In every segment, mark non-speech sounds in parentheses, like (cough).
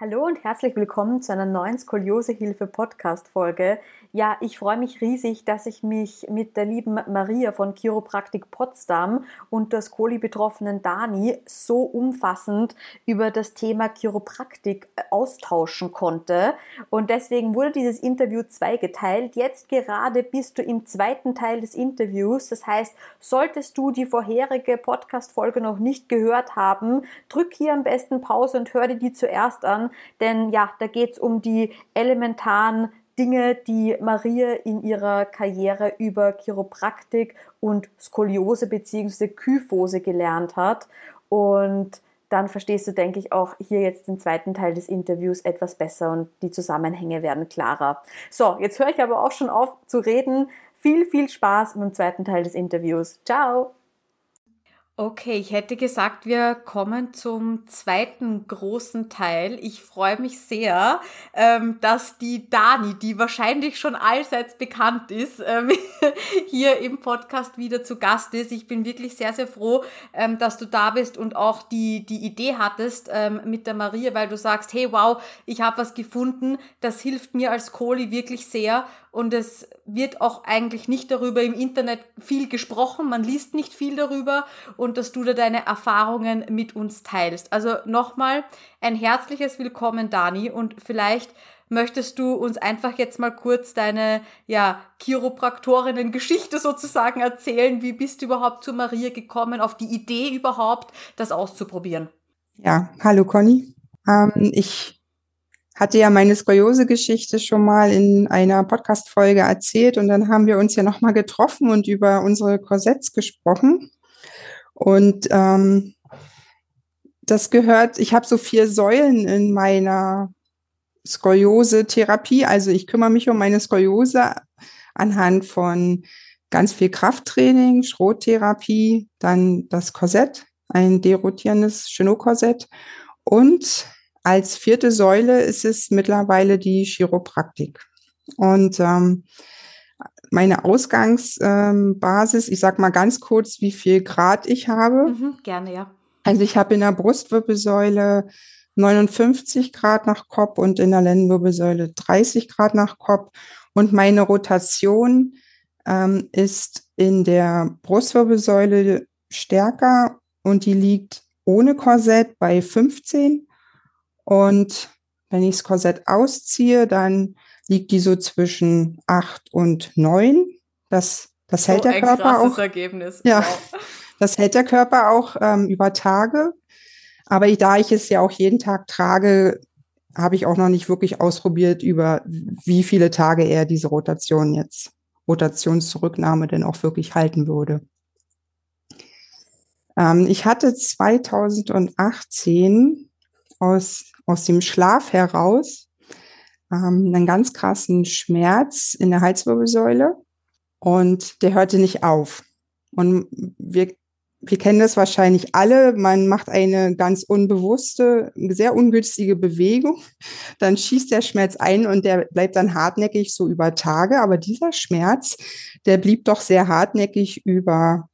Hallo und herzlich willkommen zu einer neuen Skoliosehilfe Podcast Folge. Ja, ich freue mich riesig, dass ich mich mit der lieben Maria von Chiropraktik Potsdam und der Skoli-Betroffenen Dani so umfassend über das Thema Chiropraktik äh, austauschen konnte. Und deswegen wurde dieses Interview zweigeteilt. Jetzt gerade bist du im zweiten Teil des Interviews. Das heißt, solltest du die vorherige Podcast-Folge noch nicht gehört haben, drück hier am besten Pause und hör dir die zuerst an denn ja, da geht es um die elementaren Dinge, die Maria in ihrer Karriere über Chiropraktik und Skoliose bzw. Kyphose gelernt hat. Und dann verstehst du, denke ich, auch hier jetzt den zweiten Teil des Interviews etwas besser und die Zusammenhänge werden klarer. So, jetzt höre ich aber auch schon auf zu reden. Viel, viel Spaß mit dem zweiten Teil des Interviews. Ciao! Okay, ich hätte gesagt, wir kommen zum zweiten großen Teil. Ich freue mich sehr, ähm, dass die Dani, die wahrscheinlich schon allseits bekannt ist, ähm, (laughs) hier im Podcast wieder zu Gast ist. Ich bin wirklich sehr, sehr froh, ähm, dass du da bist und auch die, die Idee hattest mit der Maria, weil du sagst, hey, wow, ich habe was gefunden, das hilft mir als Kohli wirklich sehr und es wird auch eigentlich nicht darüber im Internet viel gesprochen, man liest nicht viel darüber und dass du da deine Erfahrungen mit uns teilst. Also nochmal ein herzliches Willkommen, Dani, und vielleicht möchtest du uns einfach jetzt mal kurz deine ja, Chiropraktorinnen-Geschichte sozusagen erzählen. Wie bist du überhaupt zu Maria gekommen, auf die Idee überhaupt, das auszuprobieren? Ja, hallo Conny. Ähm, ich hatte ja meine Skoliose-Geschichte schon mal in einer Podcast-Folge erzählt und dann haben wir uns ja nochmal getroffen und über unsere Korsetts gesprochen. Und ähm, das gehört, ich habe so vier Säulen in meiner Skoliose-Therapie. Also ich kümmere mich um meine Skoliose anhand von ganz viel Krafttraining, Schrottherapie, dann das Korsett, ein derotierendes Chenot-Korsett und als vierte Säule ist es mittlerweile die Chiropraktik. Und ähm, meine Ausgangsbasis, ähm, ich sag mal ganz kurz, wie viel Grad ich habe. Mhm, gerne, ja. Also ich habe in der Brustwirbelsäule 59 Grad nach Kopf und in der Lendenwirbelsäule 30 Grad nach Kopf. Und meine Rotation ähm, ist in der Brustwirbelsäule stärker und die liegt ohne Korsett bei 15 und wenn ich das Korsett ausziehe, dann liegt die so zwischen acht und neun. Das, das so hält der Körper auch. Ergebnis. Ja, wow. (laughs) das hält der Körper auch ähm, über Tage. Aber da ich es ja auch jeden Tag trage, habe ich auch noch nicht wirklich ausprobiert, über wie viele Tage er diese Rotation jetzt, Rotationszurücknahme denn auch wirklich halten würde. Ähm, ich hatte 2018 aus, aus dem Schlaf heraus ähm, einen ganz krassen Schmerz in der Halswirbelsäule und der hörte nicht auf. Und wir, wir kennen das wahrscheinlich alle. Man macht eine ganz unbewusste, sehr ungünstige Bewegung. (laughs) Dann schießt der Schmerz ein und der bleibt dann hartnäckig so über Tage. Aber dieser Schmerz, der blieb doch sehr hartnäckig über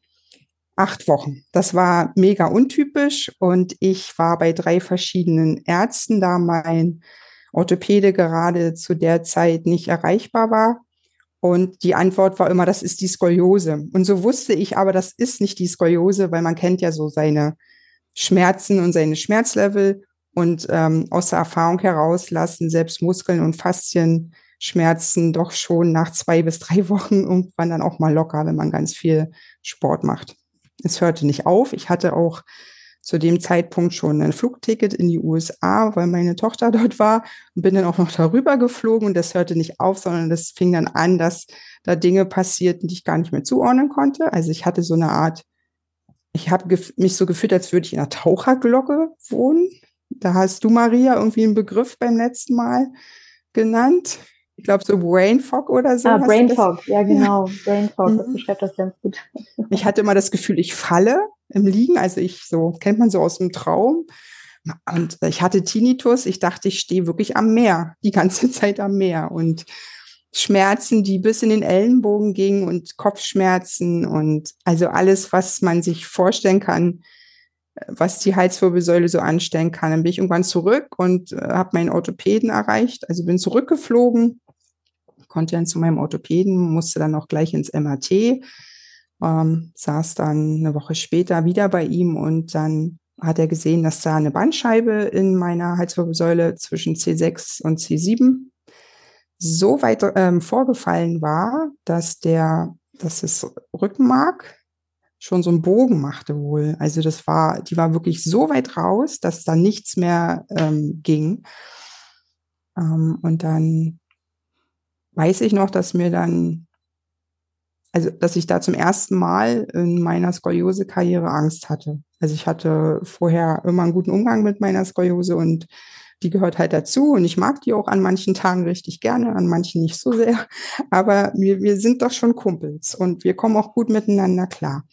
acht Wochen. Das war mega untypisch und ich war bei drei verschiedenen Ärzten, da mein Orthopäde gerade zu der Zeit nicht erreichbar war. Und die Antwort war immer, das ist die Skoliose. Und so wusste ich aber, das ist nicht die Skoliose, weil man kennt ja so seine Schmerzen und seine Schmerzlevel und ähm, aus der Erfahrung heraus lassen selbst Muskeln und Faszien Schmerzen doch schon nach zwei bis drei (laughs) Wochen irgendwann dann auch mal locker, wenn man ganz viel Sport macht. Es hörte nicht auf. Ich hatte auch zu dem Zeitpunkt schon ein Flugticket in die USA, weil meine Tochter (laughs) dort war und bin dann auch noch darüber geflogen und das hörte nicht auf, sondern das fing dann an, dass da Dinge passierten, die ich gar nicht mehr zuordnen konnte. Also ich hatte so eine Art, ich habe mich so gefühlt, als würde ich in einer Taucherglocke wohnen. Da hast du, Maria, irgendwie einen Begriff beim letzten Mal genannt ich glaube, so Brain Fog oder so. Ah, Brain Fog, ja genau. Brain Fog, mhm. das beschreibt das ganz gut. Ich hatte immer das Gefühl, ich falle im Liegen, also ich so, kennt man so aus dem Traum. Und ich hatte Tinnitus, ich dachte, ich stehe wirklich am Meer, die ganze (laughs) Zeit am Meer. Und Schmerzen, die bis in den Ellenbogen gingen und Kopfschmerzen und also alles, was man sich vorstellen kann, was die Halswirbelsäule so anstellen kann. Dann bin ich irgendwann zurück und äh, habe meinen Orthopäden erreicht, also bin zurückgeflogen konnte dann zu meinem Orthopäden, musste dann auch gleich ins MRT, ähm, saß dann eine Woche später wieder bei ihm und dann hat er gesehen, dass da eine Bandscheibe in meiner Halswirbelsäule zwischen C6 und C7 so weit ähm, vorgefallen war, dass der, dass das Rückenmark schon so einen Bogen machte wohl. Also das war, die war wirklich so weit raus, dass da nichts mehr ähm, ging. Ähm, und dann weiß ich noch, dass mir dann, also dass ich da zum ersten Mal in meiner Skoliose-Karriere Angst hatte. Also ich hatte vorher immer einen guten Umgang mit meiner Skoliose und die gehört halt dazu und ich mag die auch an manchen Tagen richtig gerne, an manchen nicht so sehr. Aber wir, wir sind doch schon Kumpels und wir kommen auch gut miteinander klar.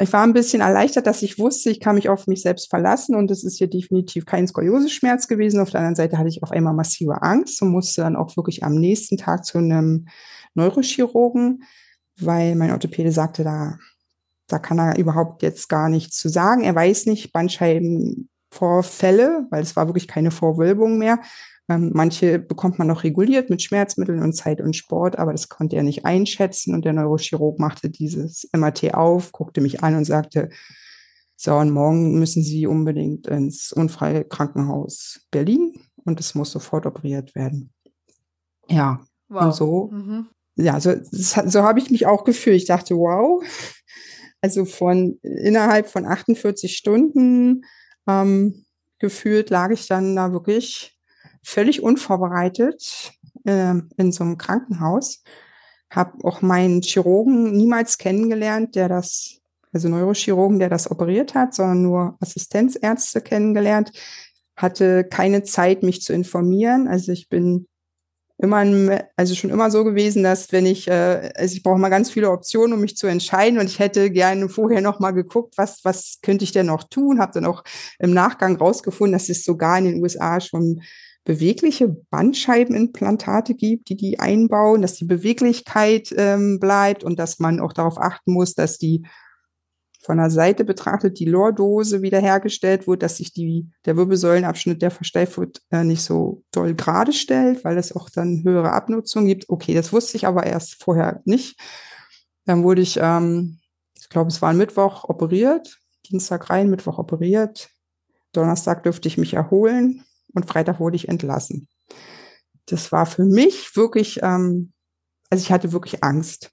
Ich war ein bisschen erleichtert, dass ich wusste, ich kann mich auf mich selbst verlassen und es ist hier definitiv kein Skoliose-Schmerz gewesen. Auf der anderen Seite hatte ich auf einmal massive Angst und musste dann auch wirklich am nächsten Tag zu einem Neurochirurgen, weil mein Orthopäde sagte, da, da kann er überhaupt jetzt gar nichts zu sagen. Er weiß nicht, Bandscheibenvorfälle, weil es war wirklich keine Vorwölbung mehr. Ähm, manche bekommt man noch reguliert mit Schmerzmitteln und Zeit und Sport, aber das konnte er nicht einschätzen. Und der Neurochirurg machte dieses MRT auf, guckte mich an und sagte, so, und morgen müssen Sie unbedingt ins unfreie Krankenhaus Berlin und es muss sofort operiert werden. Ja, wow. und so, mhm. ja, so, so habe ich mich auch gefühlt. Ich dachte, wow, also von innerhalb von 48 Stunden ähm, gefühlt lag ich dann da wirklich völlig unvorbereitet äh, in so einem Krankenhaus. Habe auch meinen Chirurgen niemals kennengelernt, der das, also Neurochirurgen, der das operiert hat, sondern nur Assistenzärzte kennengelernt. Hatte keine Zeit, mich zu informieren. Also ich bin immer, also schon immer so gewesen, dass wenn ich, äh, also ich brauche mal ganz viele Optionen, um mich zu entscheiden. Und ich hätte gerne vorher noch mal geguckt, was, was könnte ich denn noch tun, habe dann auch im Nachgang rausgefunden, dass es sogar in den USA schon bewegliche Bandscheibenimplantate gibt, die die einbauen, dass die Beweglichkeit ähm, bleibt und dass man auch darauf achten muss, dass die von der Seite betrachtet die Lordose wiederhergestellt wird, dass sich die, der Wirbelsäulenabschnitt, der versteift wird, äh, nicht so doll gerade stellt, weil es auch dann höhere Abnutzung gibt. Okay, das wusste ich aber erst vorher nicht. Dann wurde ich, ähm, ich glaube, es war ein Mittwoch operiert, Dienstag rein, Mittwoch operiert. Donnerstag dürfte ich mich erholen und Freitag wurde ich entlassen. Das war für mich wirklich, ähm, also ich hatte wirklich Angst,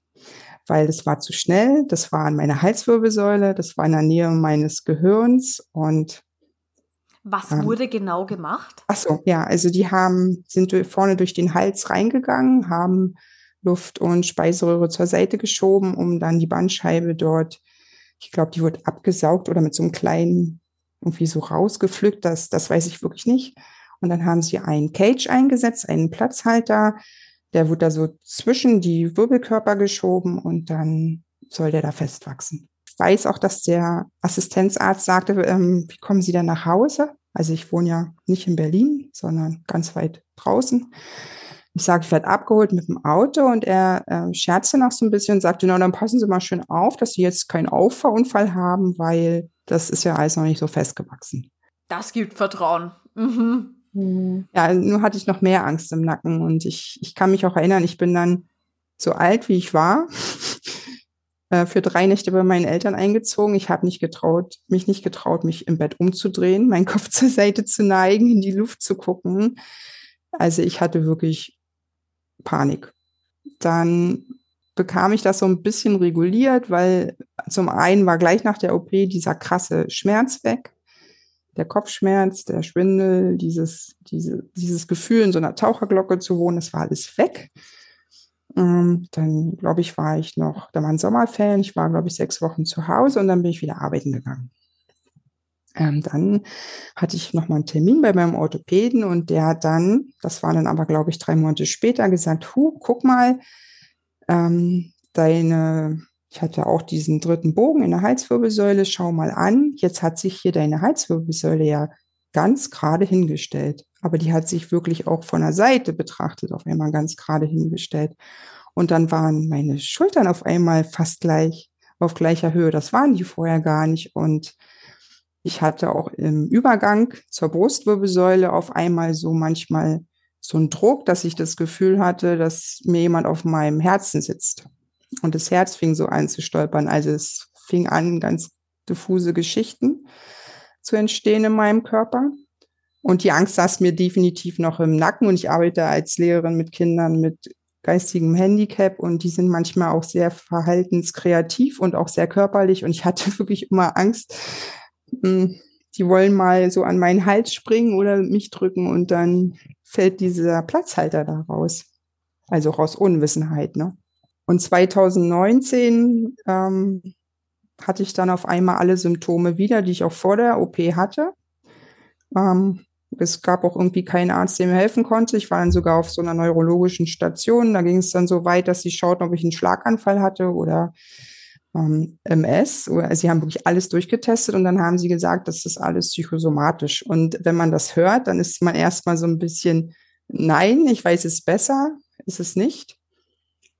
weil das war zu schnell, das war an meiner Halswirbelsäule, das war in der Nähe meines Gehirns und was ähm, wurde genau gemacht? Ach so, ja, also die haben, sind vorne durch den Hals reingegangen, haben Luft- und Speiseröhre zur Seite geschoben, um dann die Bandscheibe dort ich glaube, die wurde abgesaugt oder mit so einem kleinen, irgendwie so rausgepflückt, das, das weiß ich wirklich nicht. Und dann haben sie einen Cage eingesetzt, einen Platzhalter, der wurde da so zwischen die Wirbelkörper geschoben und dann soll der da festwachsen. Ich weiß auch, dass der Assistenzarzt sagte, ähm, wie kommen Sie denn nach Hause? Also ich wohne ja nicht in Berlin, sondern ganz weit draußen. Ich sage, ich werde abgeholt mit dem Auto und er äh, scherzte noch so ein bisschen und sagte, na, dann passen Sie mal schön auf, dass Sie jetzt keinen Auffahrunfall haben, weil das ist ja alles noch nicht so festgewachsen. Das gibt Vertrauen. Mhm. Mhm. Ja, nur hatte ich noch mehr Angst im Nacken und ich, ich kann mich auch erinnern, ich bin dann so alt, wie ich war, (laughs) äh, für drei Nächte bei meinen Eltern eingezogen. Ich habe nicht getraut, mich nicht getraut, mich im Bett umzudrehen, meinen (laughs) Kopf zur Seite zu neigen, in die Luft zu gucken. Also ich hatte wirklich Panik. Dann bekam ich das so ein bisschen reguliert, weil zum einen war gleich nach der OP dieser krasse Schmerz weg. Der Kopfschmerz, der Schwindel, dieses, diese, dieses Gefühl, in so einer Taucherglocke zu wohnen, das war alles weg. Ähm, dann, glaube ich, war ich noch, da waren Sommerferien, ich war, glaube ich, sechs Wochen zu Hause und dann bin ich wieder arbeiten gegangen. Ähm, dann hatte ich nochmal einen Termin bei meinem Orthopäden und der hat dann, das war dann aber, glaube ich, drei Monate später, gesagt, hu, guck mal, ähm, deine, ich hatte auch diesen dritten Bogen in der Halswirbelsäule, schau mal an, jetzt hat sich hier deine Halswirbelsäule ja ganz gerade hingestellt. Aber die hat sich wirklich auch von der Seite betrachtet auf einmal ganz gerade hingestellt. Und dann waren meine Schultern auf einmal fast gleich, auf gleicher Höhe. Das waren die vorher gar nicht. Und ich hatte auch im Übergang zur Brustwirbelsäule auf einmal so manchmal so einen Druck, dass ich das Gefühl hatte, dass mir jemand auf meinem Herzen sitzt. Und das Herz fing so an zu stolpern. Also es fing an, ganz diffuse Geschichten zu entstehen in meinem Körper. Und die Angst saß mir definitiv noch im Nacken. Und ich arbeite als Lehrerin mit Kindern mit geistigem Handicap und die sind manchmal auch sehr verhaltenskreativ und auch sehr körperlich. Und ich hatte (laughs) wirklich immer Angst, hm, die wollen mal so an meinen Hals springen oder mich drücken und dann fällt dieser Platzhalter da raus. Also aus Unwissenheit. Ne? Und 2019 ähm, hatte ich dann auf einmal alle Symptome wieder, die ich auch vor der OP hatte. Ähm, es gab auch irgendwie keinen Arzt, der mir helfen konnte. Ich war dann sogar auf so einer neurologischen Station. Da ging es dann so weit, dass sie schauten, ob ich einen Schlaganfall hatte oder ähm, MS. Sie haben wirklich alles durchgetestet und dann haben sie gesagt, das ist alles psychosomatisch. Und wenn man das hört, dann ist man erstmal so ein bisschen, nein, ich weiß es besser, ist es nicht.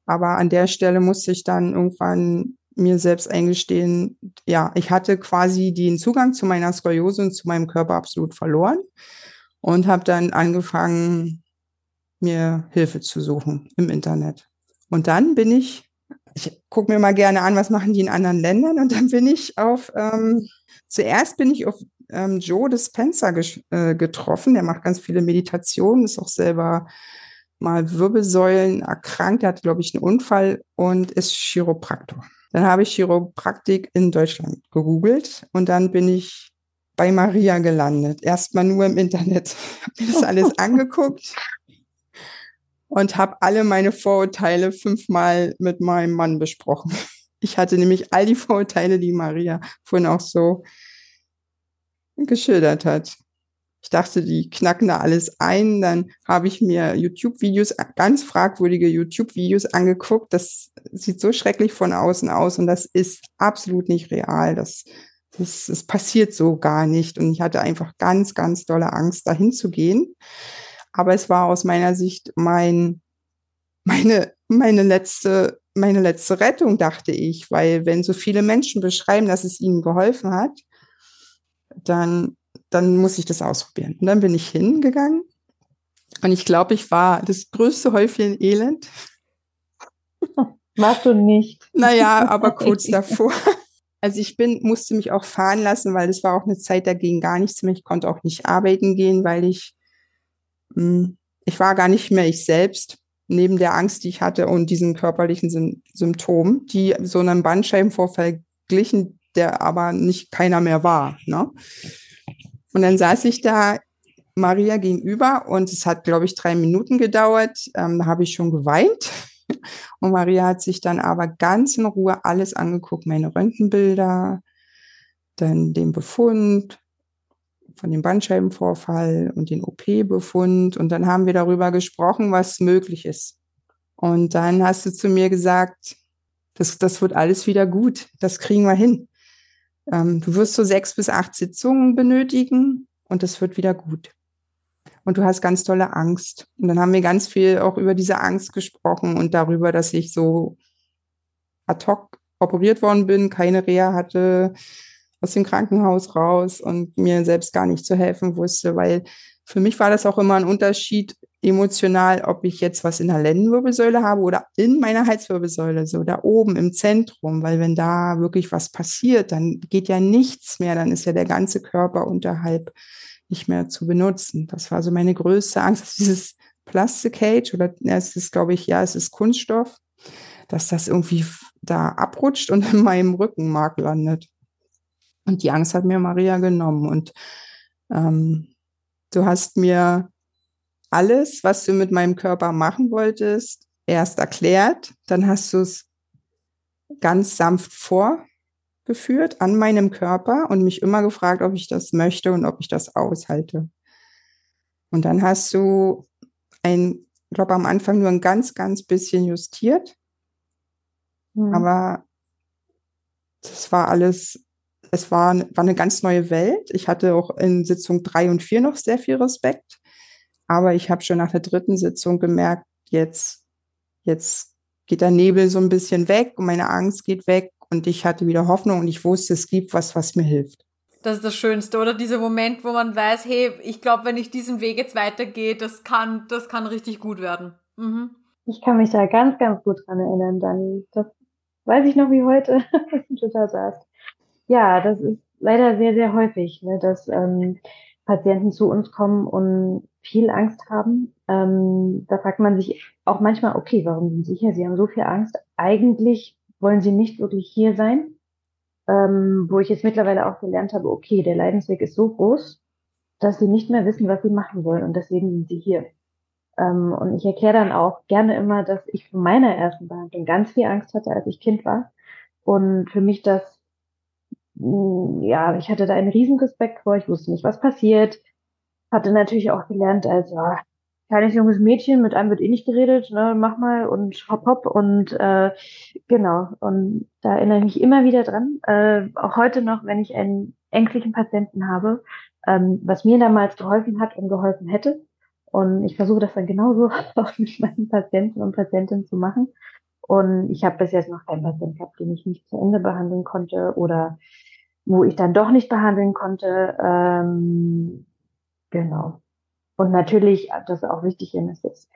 Aber an der Stelle musste ich dann irgendwann mir selbst eingestehen, ja, ich hatte quasi den Zugang zu meiner Skoliose und zu meinem Körper absolut verloren und habe dann angefangen, mir Hilfe zu suchen im Internet. Und dann bin ich ich gucke mir mal gerne an, was machen die in anderen Ländern. Und dann bin ich auf, ähm, zuerst bin ich auf ähm, Joe Dispenza äh, getroffen. Der macht ganz viele Meditationen, ist auch selber mal Wirbelsäulen erkrankt. Er hat, glaube ich, einen Unfall und ist Chiropraktor. Dann habe ich Chiropraktik in Deutschland gegoogelt und dann bin ich bei Maria gelandet. Erstmal nur im Internet. (laughs) Habe mir das alles (laughs) angeguckt und habe alle meine Vorurteile fünfmal mit meinem Mann besprochen. (laughs) Ich hatte nämlich all die Vorurteile, die Maria vorhin auch so geschildert hat. Ich dachte, die knacken da alles ein. Dann habe ich mir YouTube-Videos, ganz fragwürdige YouTube-Videos angeguckt. Das sieht so schrecklich von außen aus und das ist absolut nicht real. Das, das, das passiert so gar nicht. Und ich hatte einfach ganz, ganz dolle Angst, dahin zu gehen. Aber es war aus meiner Sicht mein, meine, meine letzte, meine letzte Rettung, dachte ich, weil wenn so viele Menschen beschreiben, dass es ihnen geholfen hat, dann, dann muss ich das ausprobieren. Und dann bin ich hingegangen und ich glaube, ich war das größte Häufchen Elend. (laughs) Warst du nicht? Naja, aber (laughs) kurz davor. Also ich bin, musste mich auch fahren lassen, weil es war auch eine Zeit, da ging gar nichts mehr. Ich konnte auch nicht arbeiten gehen, weil ich hm, ich war gar nicht mehr ich selbst, neben der Angst, die ich hatte und diesen körperlichen Symptomen, die so einem Bandscheibenvorfall glichen, der aber nicht keiner mehr war. Ne? Und dann saß ich da Maria gegenüber und es hat, glaube ich, drei Minuten gedauert. Ähm, da habe ich schon geweint. (laughs) Und Maria hat sich dann aber ganz in Ruhe alles angeguckt, meine Röntgenbilder, dann den Befund von dem Bandscheibenvorfall und den OP-Befund. Und dann haben wir darüber gesprochen, was möglich ist. Und dann hast du zu mir gesagt, das, das wird alles wieder gut, das kriegen wir hin. Ähm, du wirst so sechs bis acht Sitzungen benötigen und das wird wieder gut. Und du hast ganz tolle Angst. Und dann haben wir ganz viel auch über diese Angst gesprochen und darüber, dass ich so ad hoc operiert worden bin, keine Reha hatte, aus dem Krankenhaus raus und mir selbst gar nicht zu helfen wusste, weil für mich war das auch immer ein Unterschied emotional, ob ich jetzt was in der Lendenwirbelsäule habe oder in meiner Halswirbelsäule, so da oben im Zentrum, weil wenn da wirklich was passiert, dann geht ja nichts mehr, dann ist ja der ganze Körper unterhalb nicht mehr zu benutzen. Das war so meine größte Angst, dass dieses Plastic Cage oder ja, es ist, glaube ich, ja, es ist Kunststoff, dass das irgendwie da abrutscht und (laughs) in meinem Rückenmark landet. Und die Angst hat mir Maria genommen und ähm, Du hast mir alles, was du mit meinem Körper machen wolltest, erst erklärt, dann hast du es ganz sanft vorgeführt an meinem Körper und mich immer gefragt, ob ich das möchte und ob ich das aushalte. Und dann hast du ein, ich glaube am Anfang nur ein ganz, ganz bisschen justiert, mhm. aber das war alles es war, war eine ganz neue Welt. Ich hatte auch in Sitzung drei und vier noch sehr viel Respekt. Aber ich habe schon nach der dritten Sitzung gemerkt, jetzt, jetzt geht der Nebel so ein bisschen weg und meine Angst geht weg und ich hatte wieder Hoffnung und ich wusste, es gibt was, was mir hilft. Das ist das Schönste, oder? Dieser Moment, wo man weiß, hey, ich glaube, wenn ich diesen Weg jetzt weitergehe, das kann, das kann richtig gut werden. Mhm. Ich kann mich da ganz, ganz gut dran erinnern, Dani. Das weiß ich noch wie heute, (laughs) was du da. Ja, das ist leider sehr, sehr häufig, ne, dass ähm, Patienten zu uns kommen und viel Angst haben. Ähm, da fragt man sich auch manchmal, okay, warum sind Sie hier? Sie haben so viel Angst. Eigentlich wollen Sie nicht wirklich hier sein. Ähm, wo ich jetzt mittlerweile auch gelernt habe, okay, der Leidensweg ist so groß, dass Sie nicht mehr wissen, was Sie machen wollen und deswegen sind Sie hier. Ähm, und ich erkläre dann auch gerne immer, dass ich von meiner ersten Behandlung ganz viel Angst hatte, als ich Kind war und für mich das ja, ich hatte da einen riesen Respekt vor, ich wusste nicht, was passiert. Hatte natürlich auch gelernt, als ja, kleines junges Mädchen, mit einem wird eh nicht geredet, ne, mach mal und hopp hopp und äh, genau. Und da erinnere ich mich immer wieder dran, äh, auch heute noch, wenn ich einen ängstlichen Patienten habe, ähm, was mir damals geholfen hat und geholfen hätte. Und ich versuche das dann genauso (laughs) auch mit meinen Patienten und Patientinnen zu machen. Und ich habe bis jetzt noch keinen Patienten gehabt, den ich nicht zu Ende behandeln konnte oder wo ich dann doch nicht behandeln konnte. Ähm, genau. Und natürlich, das ist auch wichtig, ist jetzt,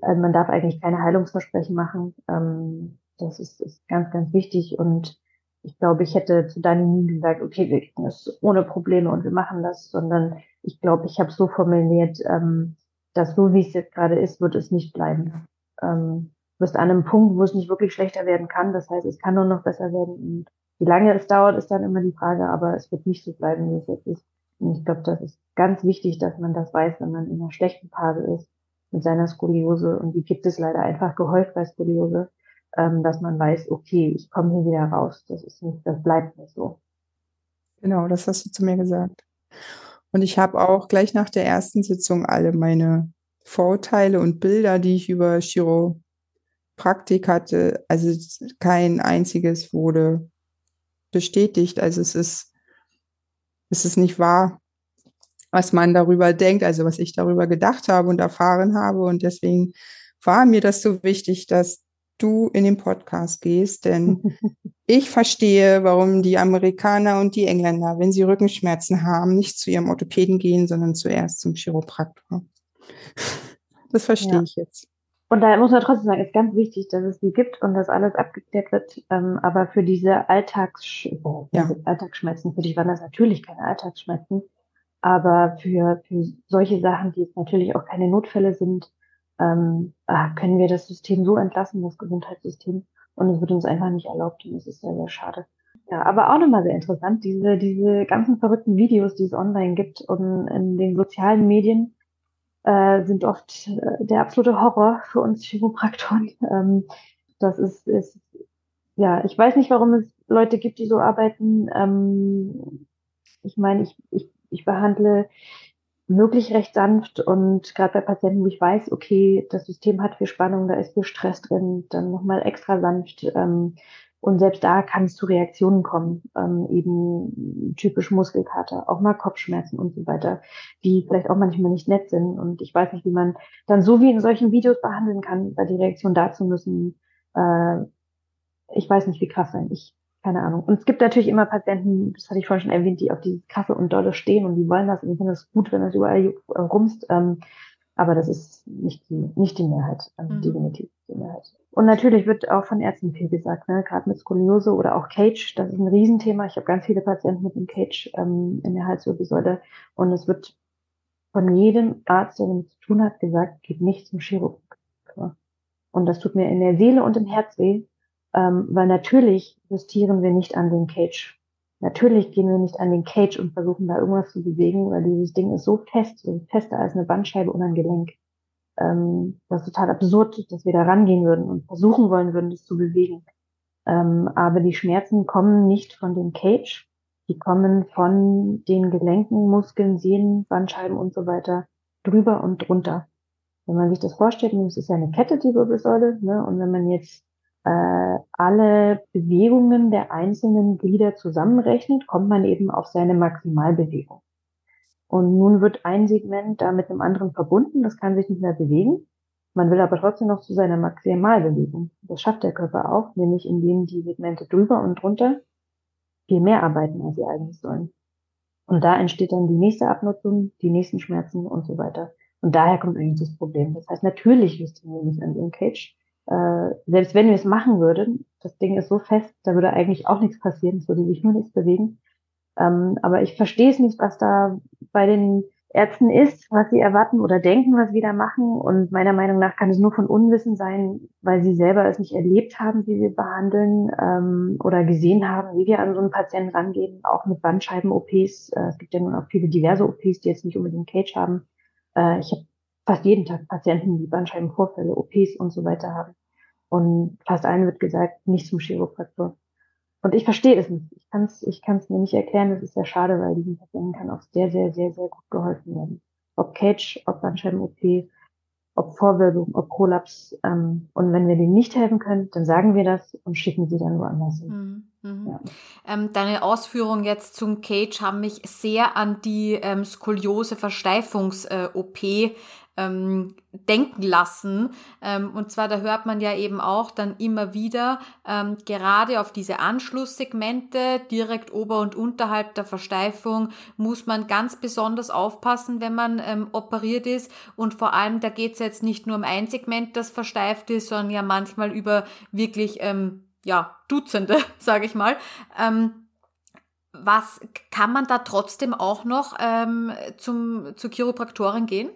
also man darf eigentlich keine Heilungsversprechen machen. Ähm, das ist, ist ganz, ganz wichtig. Und ich glaube, ich hätte zu Dani nie gesagt, okay, wir kriegen das ohne Probleme und wir machen das, sondern ich glaube, ich habe so formuliert, ähm, dass so wie es jetzt gerade ist, wird es nicht bleiben. Ähm, bist an einem Punkt, wo es nicht wirklich schlechter werden kann. Das heißt, es kann nur noch besser werden. Und wie lange es dauert, ist dann immer die Frage, aber es wird nicht so bleiben, wie es jetzt ist. Und ich glaube, das ist ganz wichtig, dass man das weiß, wenn man in einer schlechten Phase ist mit seiner Skoliose. Und die gibt es leider einfach gehäuft bei Skoliose, ähm, dass man weiß, okay, ich komme hier wieder raus. Das ist nicht, das bleibt nicht so. Genau, das hast du zu mir gesagt. Und ich habe auch gleich nach der ersten Sitzung alle meine Vorurteile und Bilder, die ich über Chiropraktik hatte, also kein einziges wurde bestätigt. Also es ist, es ist nicht wahr, was man darüber denkt, also was ich darüber gedacht habe und erfahren habe. Und deswegen war mir das so wichtig, dass du in den Podcast gehst, denn (laughs) ich verstehe, warum die Amerikaner und die Engländer, wenn sie Rückenschmerzen haben, nicht zu ihrem Orthopäden gehen, sondern zuerst zum Chiropraktor. Das verstehe ja. ich jetzt. Und da muss man trotzdem sagen, ist ganz wichtig, dass es die gibt und dass alles abgeklärt wird. Ähm, aber für diese, Alltags oh, ja. Alltagsschmerzen, für dich waren das natürlich keine Alltagsschmerzen. Aber für, für solche Sachen, die jetzt natürlich auch keine Notfälle sind, ähm, ah, können wir das System so entlassen, das Gesundheitssystem. Und es wird uns einfach nicht erlaubt und das ist sehr, sehr schade. Ja, aber auch nochmal sehr interessant, diese, diese ganzen verrückten Videos, die es online gibt und in den sozialen Medien, äh, sind oft äh, der absolute Horror für uns Chiropraktoren. (laughs) Ähm, das ist, ist, ja, ich weiß nicht, warum es Leute gibt, die so arbeiten. Ähm, ich meine, ich, ich, ich behandle wirklich recht sanft und gerade bei Patienten, wo ich weiß, okay, das System hat viel Spannung, da ist viel Stress drin, dann nochmal extra sanft. Ähm, und selbst da kann es zu Reaktionen kommen, ähm, eben typisch Muskelkater, auch mal Kopfschmerzen und so weiter, die vielleicht auch manchmal nicht nett sind. Und ich weiß nicht, wie man dann so wie in solchen Videos behandeln kann, weil die Reaktion dazu müssen, äh, ich weiß nicht, wie krass sein. Ich, keine Ahnung. Und es gibt natürlich immer Patienten, das hatte ich vorhin schon erwähnt, die auf die Kasse und Dolle stehen und die wollen das und ich finde es gut, wenn das überall äh, rumst. Ähm, aber das ist nicht die, nicht die Mehrheit, ähm, mhm. definitiv die Mehrheit. Und natürlich wird auch von Ärzten viel gesagt, ne? gerade mit Skoliose oder auch Cage, das ist ein Riesenthema. Ich habe ganz viele Patienten mit einem Cage ähm, in der Halswirbelsäule und es wird von jedem Arzt, der damit zu tun hat, gesagt, geht nicht zum Chiropraktor. Und das tut mir in der Seele und im Herz weh, ähm, weil natürlich justieren wir nicht an den Cage. Natürlich gehen wir nicht an den Cage und versuchen da irgendwas zu bewegen, weil dieses Ding ist so fest, so fester als eine Bandscheibe und ein Gelenk. Ähm, das ist total absurd, dass wir da rangehen würden und versuchen wollen würden, das zu bewegen. Ähm, aber die Schmerzen kommen nicht von dem Cage, die kommen von den Gelenken, Muskeln, Sehnen, Bandscheiben und so weiter drüber und drunter. Wenn man sich das vorstellt, das ist ja eine Kette, die Wirbelsäule, ne? und wenn man jetzt äh, alle Bewegungen der einzelnen Glieder zusammenrechnet, kommt man eben auf seine Maximalbewegung. Und nun wird ein Segment da mit einem anderen verbunden, das kann sich nicht mehr bewegen. Man will aber trotzdem noch zu seiner Maximalbewegung. Das schafft der Körper auch, nämlich indem die Segmente drüber und drunter viel mehr arbeiten, als sie eigentlich sollen. Und da entsteht dann die nächste Abnutzung, die nächsten Schmerzen und so weiter. Und daher kommt eigentlich das Problem. Das heißt, natürlich justieren wir nicht an den Cage, äh, selbst wenn wir es machen würden, das Ding ist so fest, da würde eigentlich auch nichts passieren, es würde sich nur nichts bewegen. Ähm, aber ich verstehe es nicht, was da bei den Ärzten ist, was sie erwarten oder denken, was wir da machen. Und meiner Meinung nach kann es nur von Unwissen sein, weil sie selber es nicht erlebt haben, wie wir behandeln ähm, oder gesehen haben, wie wir an so einen Patienten rangehen, auch mit Bandscheiben-OPs. Äh, es gibt ja nun auch viele diverse OPs, die jetzt nicht unbedingt Cage haben. Äh, ich habe fast jeden Tag Patienten, die Bandscheibenvorfälle, OPs und so weiter haben. Und fast allen wird gesagt, nicht zum Chiropraktor. Und ich verstehe es nicht. Ich kann es ich kann's mir nicht erklären. Das ist sehr schade, weil diesen Patienten kann auch sehr, sehr, sehr, sehr gut geholfen werden. Ob Cage, ob Bandscheiben-OP, ob Vorwölbung, ob Prolaps. Ähm, und wenn wir denen nicht helfen können, dann sagen wir das und schicken sie dann woanders hin. Mhm. Mhm. Ja. Ähm, deine Ausführungen jetzt zum Cage haben mich sehr an die ähm, Skoliose-Versteifungs-OP äh, ähm, denken lassen. Ähm, und zwar, da hört man ja eben auch dann immer wieder, ähm, gerade auf diese Anschlusssegmente, direkt ober- und unterhalb der Versteifung, muss man ganz besonders aufpassen, wenn man ähm, operiert ist. Und vor allem, da geht es jetzt nicht nur um ein Segment, das versteift ist, sondern ja manchmal über wirklich, ähm, ja, Dutzende, (laughs) sage ich mal. Ähm, was kann man da trotzdem auch noch ähm, zum, zur Chiropraktorin gehen?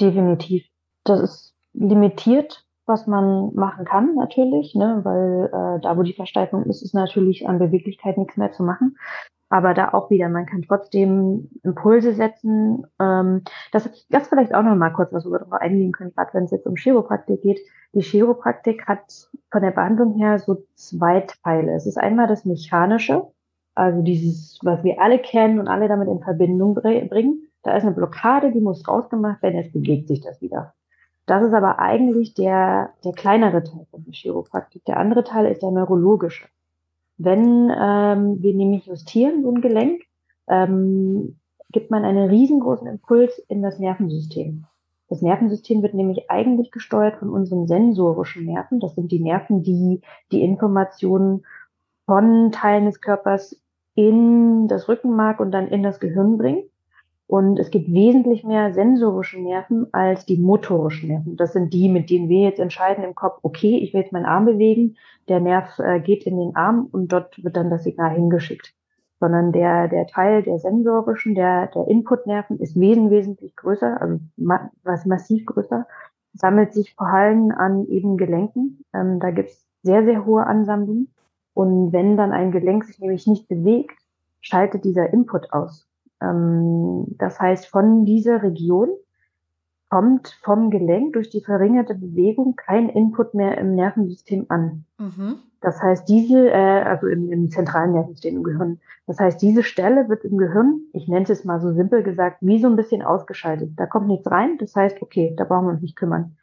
Definitiv. Das ist limitiert, was man machen kann, natürlich, ne? weil äh, da, wo die Versteifung ist, ist natürlich an Beweglichkeit nichts mehr zu machen. Aber da auch wieder, man kann trotzdem Impulse setzen. Ähm, das, das vielleicht auch noch mal kurz, was wir darüber eingehen können, gerade wenn es jetzt um Chiropraktik geht. Die Chiropraktik hat von der Behandlung her so zwei Teile. Es ist einmal das Mechanische, also dieses, was wir alle kennen und alle damit in Verbindung bringen. Da ist eine Blockade, die muss rausgemacht werden, jetzt bewegt sich das wieder. Das ist aber eigentlich der, der kleinere Teil von der Chiropraktik. Der andere Teil ist der neurologische. Wenn ähm, wir nämlich justieren, so ein Gelenk, ähm, gibt man einen riesengroßen Impuls in das Nervensystem. Das Nervensystem wird nämlich eigentlich gesteuert von unseren sensorischen Nerven. Das sind die Nerven, die die Informationen von Teilen des Körpers in das Rückenmark und dann in das Gehirn bringen. Und es gibt wesentlich mehr sensorische Nerven als die motorischen Nerven. Das sind die, mit denen wir jetzt entscheiden im Kopf, okay, ich will jetzt meinen Arm bewegen, der Nerv äh, geht in den Arm und dort wird dann das Signal hingeschickt. Sondern der, der Teil der sensorischen, der, der Inputnerven ist wesentlich, größer, also was massiv größer, sammelt sich vor allem an eben Gelenken. Ähm, da gibt es sehr, sehr hohe Ansammlungen. Und wenn dann ein Gelenk sich nämlich nicht bewegt, schaltet dieser Input aus. Ähm, das heißt, von dieser Region kommt vom Gelenk durch die verringerte Bewegung kein Input mehr im Nervensystem an. Mhm. Das heißt, diese, äh, also im, im zentralen Nervensystem im Gehirn. Das heißt, diese Stelle wird im Gehirn, ich nenne es mal so simpel gesagt, wie so ein bisschen ausgeschaltet. Da kommt nichts rein. Das heißt, okay, da brauchen wir uns nicht kümmern.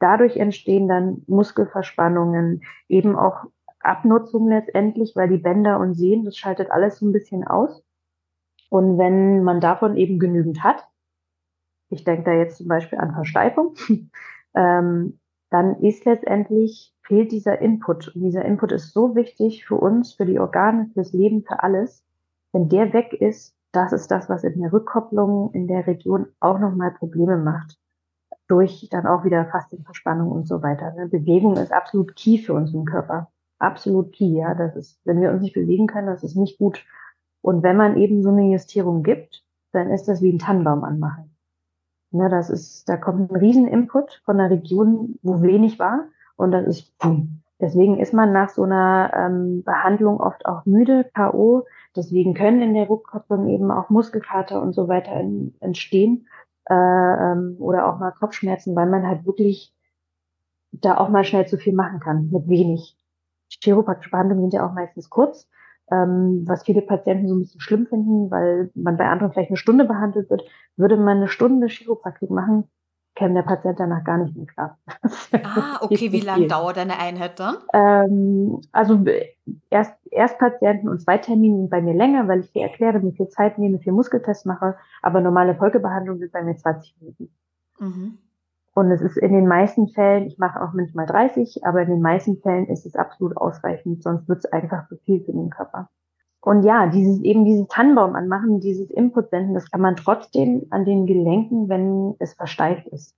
Dadurch entstehen dann Muskelverspannungen, eben auch Abnutzung letztendlich, weil die Bänder und Sehnen, das schaltet alles so ein bisschen aus. Und wenn man davon eben genügend hat, ich denke da jetzt zum Beispiel an Versteifung, (laughs) ähm, dann ist letztendlich, fehlt dieser Input. Und dieser Input ist so wichtig für uns, für die Organe, fürs Leben, für alles. Wenn der weg ist, das ist das, was in der Rückkopplung in der Region auch nochmal Probleme macht. Durch dann auch wieder Faszienverspannung und so weiter. Ne? Bewegung ist absolut key für unseren Körper. Absolut key, ja. Das ist, wenn wir uns nicht bewegen können, das ist nicht gut. Und wenn man eben so eine Justierung gibt, dann ist das wie ein Tannenbaum anmachen. Ne, das ist, da kommt ein Rieseninput von einer Region, wo wenig war und das ist pum. Deswegen ist man nach so einer ähm, Behandlung oft auch müde, K.O. Deswegen können in der Rückkopplung eben auch Muskelkater und so weiter in, entstehen äh, ähm, oder auch mal Kopfschmerzen, weil man halt wirklich da auch mal schnell zu viel machen kann mit wenig. Chiropraktische Behandlungen sind ja auch meistens kurz ähm, was viele Patienten so ein bisschen schlimm finden, weil man bei anderen vielleicht eine Stunde behandelt wird. Würde man eine Stunde Chiropraktik machen, käme der Patient danach gar nicht mehr klar. (laughs) Ah, okay, wie lange dauert eine Einheit dann? Ähm, also erst, erst Patienten und Zweitermine sind bei mir länger, weil ich dir erkläre, wie viel Zeit nehme, viel Muskeltest mache, aber normale Folgebehandlung sind bei mir 20 Minuten. Mhm. Und es ist in den meisten Fällen, ich mache auch manchmal 30, aber in den meisten Fällen ist es absolut ausreichend, sonst wird es einfach zu viel für den Körper. Und ja, dieses eben dieses Tannenbaum anmachen, dieses Input senden, das kann man trotzdem an den Gelenken, wenn es versteift ist.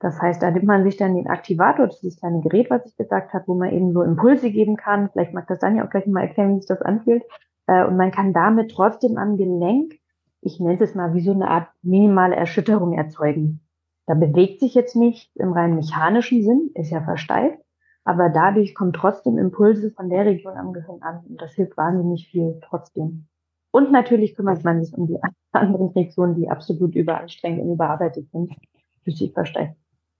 Das heißt, da nimmt man sich dann den Aktivator, das kleine Gerät, was ich gesagt habe, wo man eben so Impulse geben kann. Vielleicht mag das Daniel auch gleich mal erklären, wie sich das anfühlt. Äh, und man kann damit trotzdem am Gelenk, ich nenne es mal wie so eine Art minimale Erschütterung erzeugen. Da bewegt sich jetzt nichts im rein mechanischen Sinn, ist ja versteift, aber dadurch kommen trotzdem Impulse von der Region am Gehirn an und das hilft wahnsinnig viel trotzdem. Und natürlich kümmert man sich um die (laughs) anderen Regionen, die absolut überanstrengend und überarbeitet sind, durch die versteift.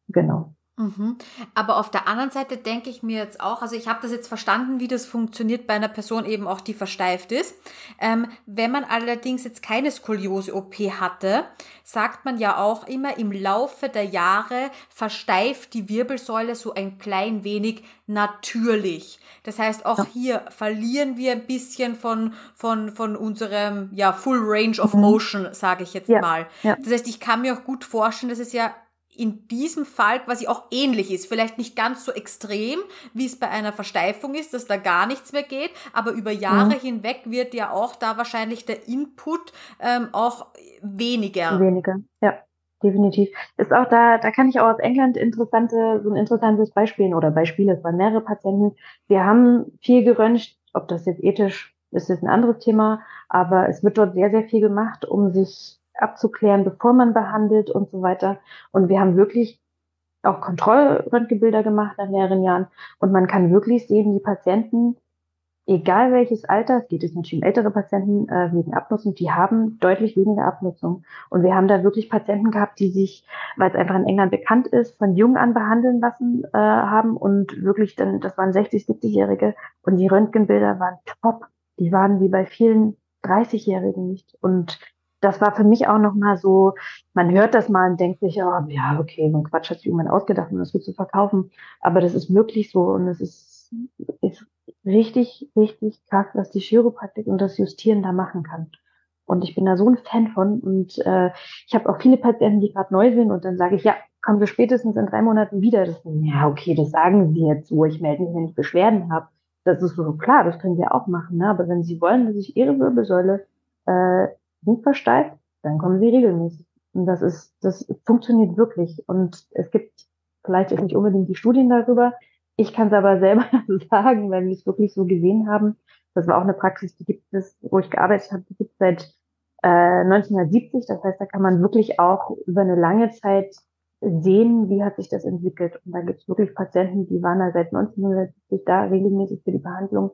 Genau. Mhm. Aber auf der anderen Seite denke ich mir jetzt auch, also ich habe das jetzt verstanden, wie das funktioniert bei einer Person eben auch, die versteift ist. Ähm, wenn man allerdings jetzt keine Skoliose-OP hatte, sagt man ja auch immer, im Laufe der Jahre versteift die Wirbelsäule so ein klein wenig natürlich. Das heißt, auch hier verlieren wir ein bisschen von, von, von unserem, ja, Full Range of mhm. Motion, sage ich jetzt ja. mal. Ja. Das heißt, ich kann mir auch gut vorstellen, dass es ja in diesem Fall quasi auch ähnlich ist. Vielleicht nicht ganz so extrem, wie es bei einer Versteifung ist, dass da gar nichts mehr geht, aber über Jahre mhm. hinweg wird ja auch da wahrscheinlich der Input ähm, auch weniger. Weniger, ja. Definitiv. Ist auch da, da kann ich auch aus England interessante, so ein interessantes Beispiel oder Beispiele, es waren mehrere Patienten. Wir haben viel geröntgt, ob das jetzt ethisch ist, ist ein anderes Thema, aber es wird dort sehr, sehr viel gemacht, um sich abzuklären, bevor man behandelt und so weiter. Und wir haben wirklich auch Kontrollröntgenbilder gemacht nach mehreren Jahren. Und man kann wirklich sehen, die Patienten, egal welches Alter, es geht jetzt natürlich um ältere Patienten äh, wegen Abnutzung, die haben deutlich weniger Abnutzung. Und wir haben da wirklich Patienten gehabt, die sich, weil es einfach in England bekannt ist, von jung an behandeln lassen äh, haben und wirklich dann, das waren 60, 70-Jährige und die Röntgenbilder waren top. Die waren wie bei vielen 30-Jährigen nicht. Und das war für mich auch nochmal so, man hört das mal und denkt sich, oh, ja, okay, so ein Quatsch hat sich irgendwann ausgedacht, um das gut zu verkaufen. Aber das ist wirklich so und es ist, ist richtig, richtig krass, was die Chiropraktik und das Justieren da machen kann. Und ich bin da so ein Fan von und äh, ich habe auch viele Patienten, die gerade neu sind und dann sage ich, ja, kommen wir spätestens in drei Monaten wieder. Das, ja, okay, das sagen Sie jetzt so, ich melde mich, wenn ich Beschwerden habe. Das ist so klar, das können Sie auch machen. Ne? Aber wenn Sie wollen, dass ich Ihre Wirbelsäule äh, nicht versteift, dann kommen sie regelmäßig. Und das ist, das funktioniert wirklich. Und es gibt vielleicht nicht unbedingt die Studien darüber. Ich kann es aber selber (laughs) sagen, weil wir es wirklich so gesehen haben. Das war auch eine Praxis, die gibt es, wo ich gearbeitet habe, die gibt es seit äh, 1970. Das heißt, da kann man wirklich auch über eine lange Zeit sehen, wie hat sich das entwickelt. Und da gibt es wirklich Patienten, die waren da seit 1970 da regelmäßig für die Behandlung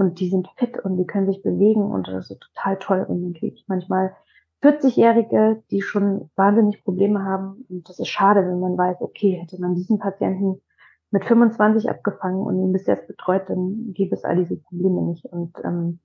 und die sind fit und die können sich bewegen und das ist total toll. Und dann kriege ich manchmal 40-Jährige, die schon wahnsinnig Probleme haben. Und das ist schade, wenn man weiß, okay, hätte man diesen Patienten mit 25 abgefangen und ihn bis jetzt betreut, dann gäbe es all diese Probleme nicht. Und ähm,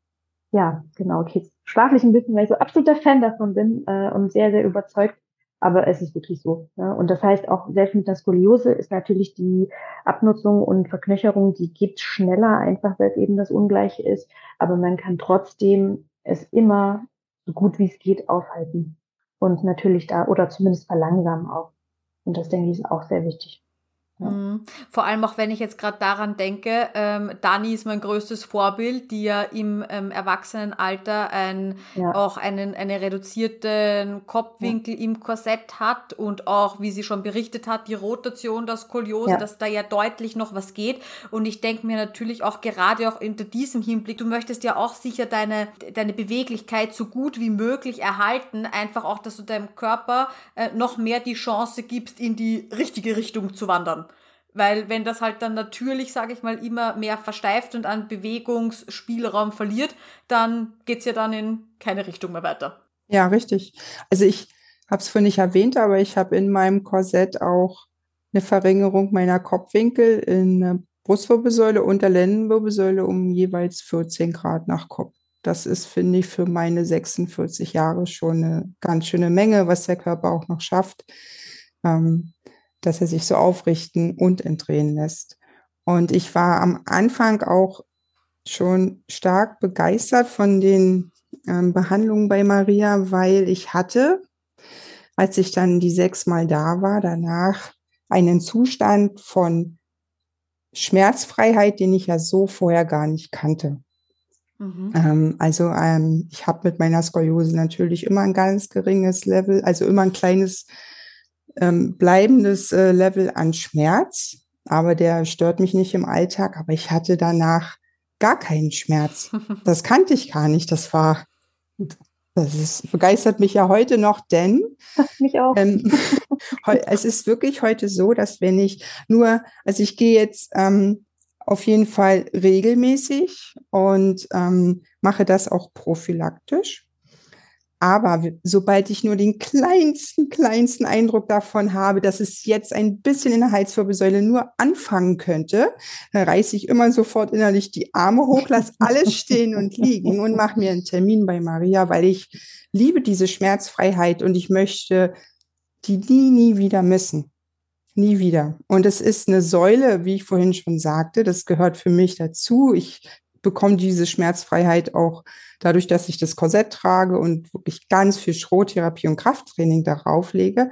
ja, genau, okay, schlaflich ein bisschen, weil ich so absoluter Fan davon bin äh, und sehr, sehr überzeugt. Aber es ist wirklich so. Ja? Und das heißt auch, selbst mit der Skoliose ist natürlich die Abnutzung und Verknöcherung, die geht schneller, einfach weil es eben das Ungleiche ist. Aber man kann trotzdem es immer so gut wie es geht aufhalten. Und natürlich da, oder zumindest verlangsamen auch. Und das denke ich ist auch sehr wichtig. Ja. Mhm. Vor allem auch, wenn ich jetzt gerade daran denke, ähm, Dani ist mein größtes Vorbild, die ja im ähm, Erwachsenenalter ein, ja. auch einen, einen reduzierten Kopfwinkel ja. im Korsett hat und auch, wie sie schon berichtet hat, die Rotation, das Skoliose, dass da ja deutlich noch was geht. Und ich denke mir natürlich auch gerade auch unter diesem Hinblick, du möchtest ja auch sicher deine, deine Beweglichkeit so gut wie möglich erhalten, einfach auch, dass du deinem Körper äh, noch mehr die Chance gibst, in die richtige Richtung zu wandern. Weil wenn das halt dann natürlich, sage ich mal, immer mehr versteift und an Bewegungsspielraum verliert, dann geht's ja dann in keine Richtung mehr weiter. Ja, richtig. Also ich habe es vorhin nicht erwähnt, aber ich habe in meinem Korsett auch eine Verringerung meiner Kopfwinkel in der Brustwirbelsäule und der Lendenwirbelsäule um jeweils 14 Grad nach Kopf. Das ist, finde ich, für meine 46 Jahre schon eine ganz schöne Menge, was der Körper auch noch schafft. Ähm, dass er sich so aufrichten und entdrehen lässt. Und ich war am Anfang auch schon stark begeistert von den ähm, Behandlungen bei Maria, weil ich hatte, als ich dann die sechsmal da war, danach einen Zustand von Schmerzfreiheit, den ich ja so vorher gar nicht kannte. Mhm. Ähm, also ähm, ich habe mit meiner Skoliose natürlich immer ein ganz geringes Level, also immer ein kleines ähm, bleibendes äh, Level an Schmerz, aber der stört mich nicht im Alltag. Aber ich hatte danach gar keinen Schmerz. (laughs) Das kannte ich gar nicht. Das war, das ist, begeistert mich ja heute noch, denn (laughs) mich auch. Ähm, (laughs) es ist wirklich heute so, dass wenn ich nur, also ich gehe jetzt ähm, auf jeden Fall regelmäßig und ähm, mache das auch prophylaktisch. Aber sobald ich nur den kleinsten, kleinsten Eindruck davon habe, dass es jetzt ein bisschen in der Halswirbelsäule nur anfangen könnte, reiße ich immer sofort innerlich die Arme hoch, lasse alles stehen und liegen und mache mir einen Termin bei Maria, weil ich liebe diese Schmerzfreiheit und ich möchte die nie, nie wieder missen. Nie wieder. Und es ist eine Säule, wie ich vorhin schon sagte, das gehört für mich dazu. Ich bekomme diese Schmerzfreiheit auch dadurch, dass ich das Korsett trage und wirklich ganz viel Schrottherapie und Krafttraining darauf lege.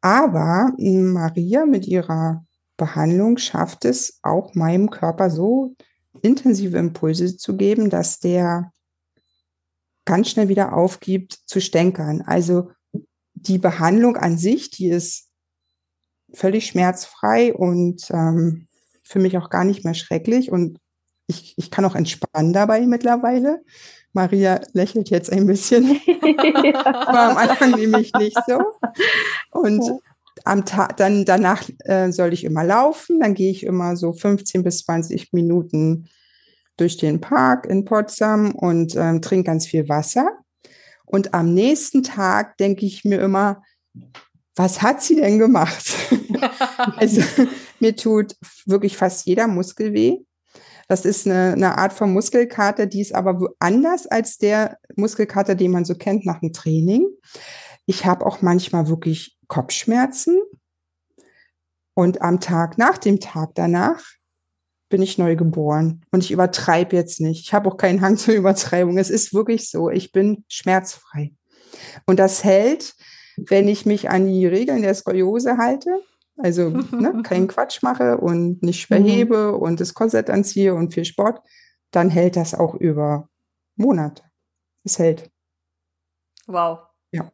Aber Maria mit ihrer Behandlung schafft es auch meinem Körper so intensive Impulse zu geben, dass der ganz schnell wieder aufgibt zu stänkern. Also die Behandlung an sich, die ist völlig schmerzfrei und ähm, für mich auch gar nicht mehr schrecklich und ich, ich kann auch entspannen dabei mittlerweile. Maria lächelt jetzt ein bisschen. (laughs) War am Anfang nämlich nicht so. Und am Tag, dann danach äh, soll ich immer laufen. Dann gehe ich immer so 15 bis 20 Minuten durch den Park in Potsdam und ähm, trinke ganz viel Wasser. Und am nächsten Tag denke ich mir immer, was hat sie denn gemacht? (laughs) also mir tut wirklich fast jeder Muskel weh. Das ist eine, eine Art von Muskelkater, die ist aber anders als der Muskelkater, den man so kennt nach dem Training. Ich habe auch manchmal wirklich Kopfschmerzen. Und am Tag nach dem Tag danach bin ich neu geboren. Und ich übertreibe jetzt nicht. Ich habe auch keinen Hang (laughs) zur Übertreibung. Es ist wirklich so. Ich bin schmerzfrei. Und das hält, wenn ich mich an die Regeln der Skoliose halte, also (laughs) ne, keinen Quatsch mache und nicht schwer mhm. hebe und das Korsett anziehe und viel Sport, dann hält das auch über Monate. Es hält. Wow. Ja.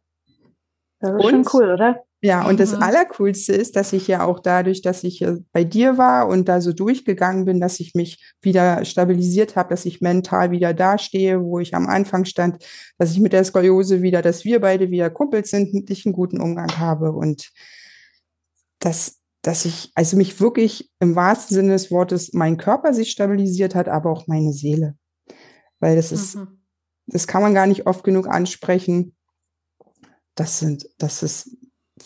Das ist und, schon cool, oder? Ja, und mhm. das Allercoolste ist, dass ich ja auch dadurch, dass ich bei dir war und da so durchgegangen bin, dass ich mich wieder stabilisiert habe, dass ich mental wieder dastehe, wo ich am Anfang stand, dass ich mit der Skoliose wieder, dass wir beide wieder Kumpels sind und ich einen guten Umgang habe und dass, dass ich, also mich wirklich im wahrsten Sinne des Wortes, mein Körper sich stabilisiert hat, aber auch meine Seele. Weil das ist, mhm. das kann man gar nicht oft genug ansprechen. Das sind, das ist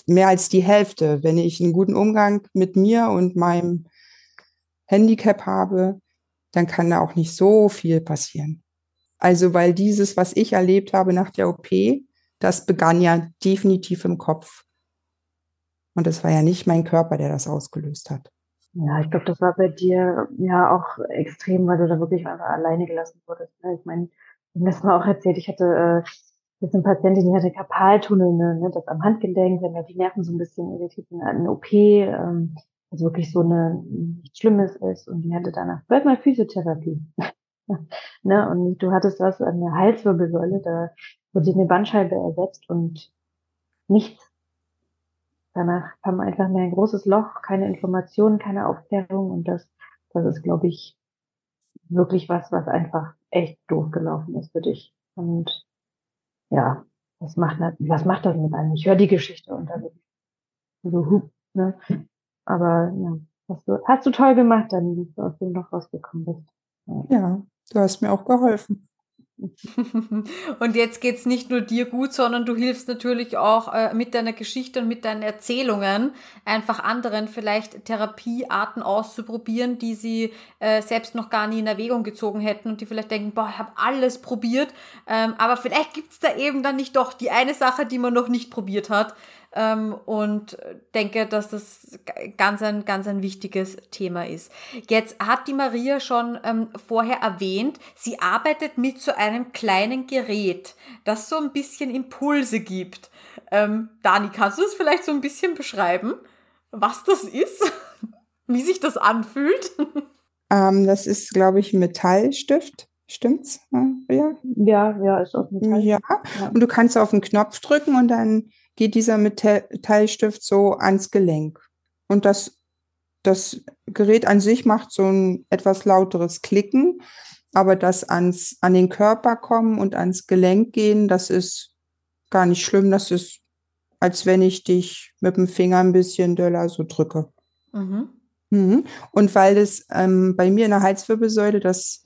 mehr als die Hälfte. Wenn ich einen guten Umgang mit mir und meinem Handicap habe, dann kann da auch nicht so viel passieren. Also, weil dieses, was ich erlebt habe nach der OP, das begann ja definitiv im Kopf. Und es war ja nicht mein Körper, der das ausgelöst hat. Ja, ich glaube, das war bei dir ja auch extrem, weil du da wirklich einfach alleine gelassen wurdest. Ne? Ich meine, das war auch erzählt, ich hatte äh, das eine Patientin, die hatte Karpaltunnel, ne, ne, das am Handgelenk, wenn da die Nerven so ein bisschen irritiert sind, eine OP, ähm, also wirklich so eine nichts Schlimmes ist und die hatte danach mal Physiotherapie. (laughs) ne, und du hattest was an der Halswirbelsäule, da wurde eine Bandscheibe ersetzt und nichts Danach kam einfach mehr ein großes Loch, keine Informationen, keine Aufklärung und das, das ist, glaube ich, wirklich was, was einfach echt doof gelaufen ist für dich. Und ja, was macht, was macht das mit einem? Ich höre die Geschichte und dann so, hup, ne? Aber ja, hast du, hast du toll gemacht, dann, dass du aus dem Loch rausgekommen bist. Ja. ja, du hast mir auch geholfen. (laughs) Und jetzt geht's nicht nur dir gut, sondern du hilfst natürlich auch äh, mit deiner Geschichte und mit deinen Erzählungen einfach anderen vielleicht Therapiearten auszuprobieren, die sie äh, selbst noch gar nie in Erwägung gezogen hätten und die vielleicht denken, boah, ich habe alles probiert, ähm, aber vielleicht gibt's da eben dann nicht doch die eine Sache, die man noch nicht probiert hat ähm, und denke, dass das ganz ein, ganz ein wichtiges Thema ist. Jetzt hat die Maria schon ähm, vorher erwähnt, sie arbeitet mit so einem kleinen Gerät, das so ein bisschen Impulse gibt. Ähm, Dani, kannst du es vielleicht so ein bisschen beschreiben, was das ist? (laughs) Wie sich das anfühlt? Ähm, das ist, glaube ich, ein Metallstift. Stimmt's, Ja, ja, ja ist auch Metall. Ja. ja, und du kannst auf den Knopf drücken und dann geht dieser Metallstift so ans Gelenk. Und das, das Gerät an sich macht so ein etwas lauteres Klicken, aber das ans, an den Körper kommen und ans Gelenk gehen, das ist gar nicht schlimm. Das ist, als wenn ich dich mit dem Finger ein bisschen döller so drücke. Mhm. Mhm. Und weil es ähm, bei mir in der Halswirbelsäule das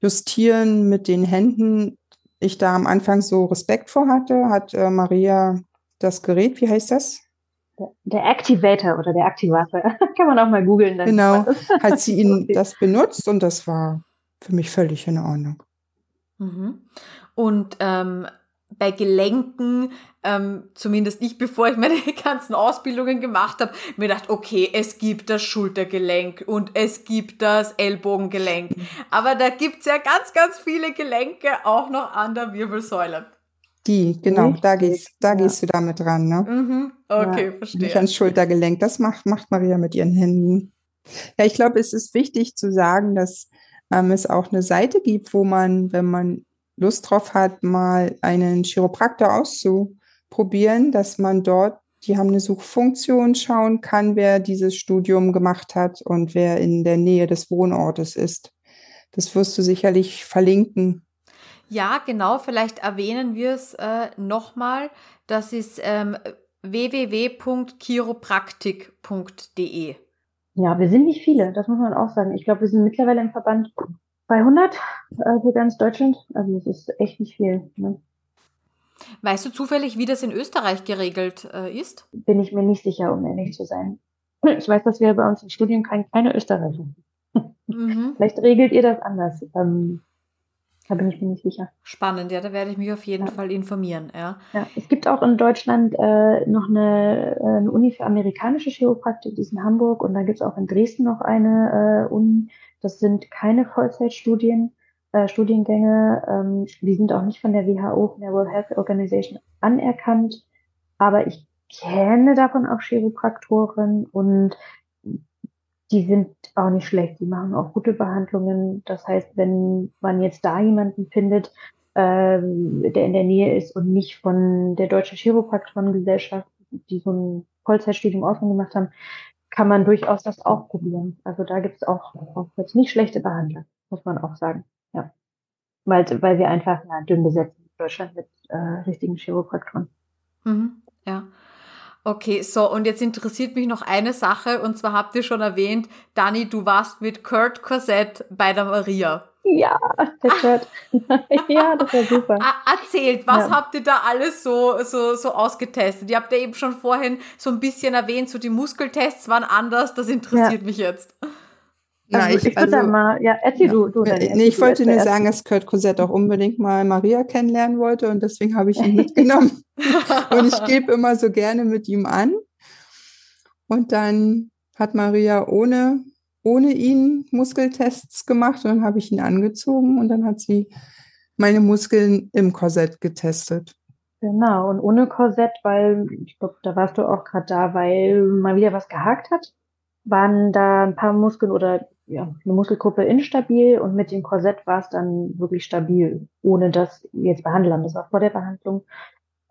Justieren mit den Händen ich da am Anfang so Respekt vor hatte, hat äh, Maria das Gerät, wie heißt das? Der Activator oder der Aktivator. (laughs) Kann man auch mal googeln. Genau, hat sie ihn (laughs) das benutzt und das war für mich völlig in Ordnung. Mhm. Und ähm, bei Gelenken, ähm, zumindest nicht (laughs) bevor ich meine ganzen Ausbildungen gemacht habe, mir gedacht, okay, es gibt das Schultergelenk und es gibt das Ellbogengelenk. Aber da gibt's ja ganz, ganz viele Gelenke auch noch an der Wirbelsäule. Die, genau, Richtig? da gehst, da ja. gehst du damit ran, ne? Mhm. Okay, ja. verstehe. Nicht ans Schultergelenk. Das macht, macht Maria mit ihren Händen. Ja, ich glaube, es ist wichtig zu sagen, dass ähm, es auch eine Seite gibt, wo man, wenn man Lust drauf hat, mal einen Chiropraktor auszuprobieren, dass man dort, die haben eine Suchfunktion, schauen kann, wer dieses Studium gemacht hat und wer in der Nähe des Wohnortes ist. Das wirst du sicherlich verlinken. Ja, genau. Vielleicht erwähnen wir es äh, nochmal. Das ist ähm, www.chiropraktik.de. Ja, wir sind nicht viele, das muss man auch sagen. Ich glaube, wir sind mittlerweile im Verband 200 äh, für ganz Deutschland. Also es ist echt nicht viel. Ne? Weißt du zufällig, wie das in Österreich geregelt äh, ist? Bin ich mir nicht sicher, um ehrlich zu sein. (laughs) Ich weiß, dass wir bei uns im Studium kein, keine Österreicher mhm. (laughs) Vielleicht regelt ihr das anders. Ähm, da bin ich mir nicht sicher. Spannend, ja, da werde ich mich auf jeden ja. Fall informieren, ja. ja. Es gibt auch in Deutschland äh, noch eine, äh, eine Uni für amerikanische Chiropraktik, die ist in Hamburg und da gibt es auch in Dresden noch eine äh, Uni. Das sind keine Vollzeitstudien, äh, Studiengänge. Ähm, die sind auch nicht von der WHO, von der World Health Organization anerkannt. Aber ich kenne davon auch Chiropraktoren und die sind auch nicht schlecht. Die machen auch gute Behandlungen. Das heißt, wenn man jetzt da jemanden findet, ähm, der in der Nähe ist und nicht von der Deutschen Chiropraktorengesellschaft, die so ein Vollzeitstudium Ausland gemacht haben, kann man durchaus das auch probieren. Also da gibt es auch, auch jetzt nicht schlechte Behandler, muss man auch sagen. Ja. Weil, weil wir einfach ja, dünn besetzt in Deutschland mit äh, richtigen Chiropraktoren. Mhm, ja. Okay, so, und jetzt interessiert mich noch eine Sache, und zwar habt ihr schon erwähnt, Dani, du warst mit Kurt Corsett bei der Maria. Ja, der Chat. (laughs) ja, das war super. Erzählt, was ja. habt ihr da alles so, so, so ausgetestet? Ihr habt ja eben schon vorhin so ein bisschen erwähnt, so die Muskeltests waren anders. Das interessiert ja. mich jetzt. Na, also, ich, ich würde also, mal, ja, erzähl ja. du. du dann, nee, ich wollte nur sagen, dass Kurt Cosette auch unbedingt mal Maria kennenlernen wollte und deswegen habe ich ihn mitgenommen. (laughs) und ich gebe immer so gerne mit ihm an. Und dann hat Maria ohne, ohne ihn Muskeltests gemacht und dann habe ich ihn angezogen und dann hat sie meine Muskeln im Korsett getestet. Genau, und ohne Korsett, weil, ich glaube, da warst du auch gerade da, weil mal wieder was gehakt hat, waren da ein paar Muskeln oder ja, eine Muskelgruppe instabil und mit dem Korsett war es dann wirklich stabil, ohne dass wir jetzt behandelt haben. Das war vor der Behandlung.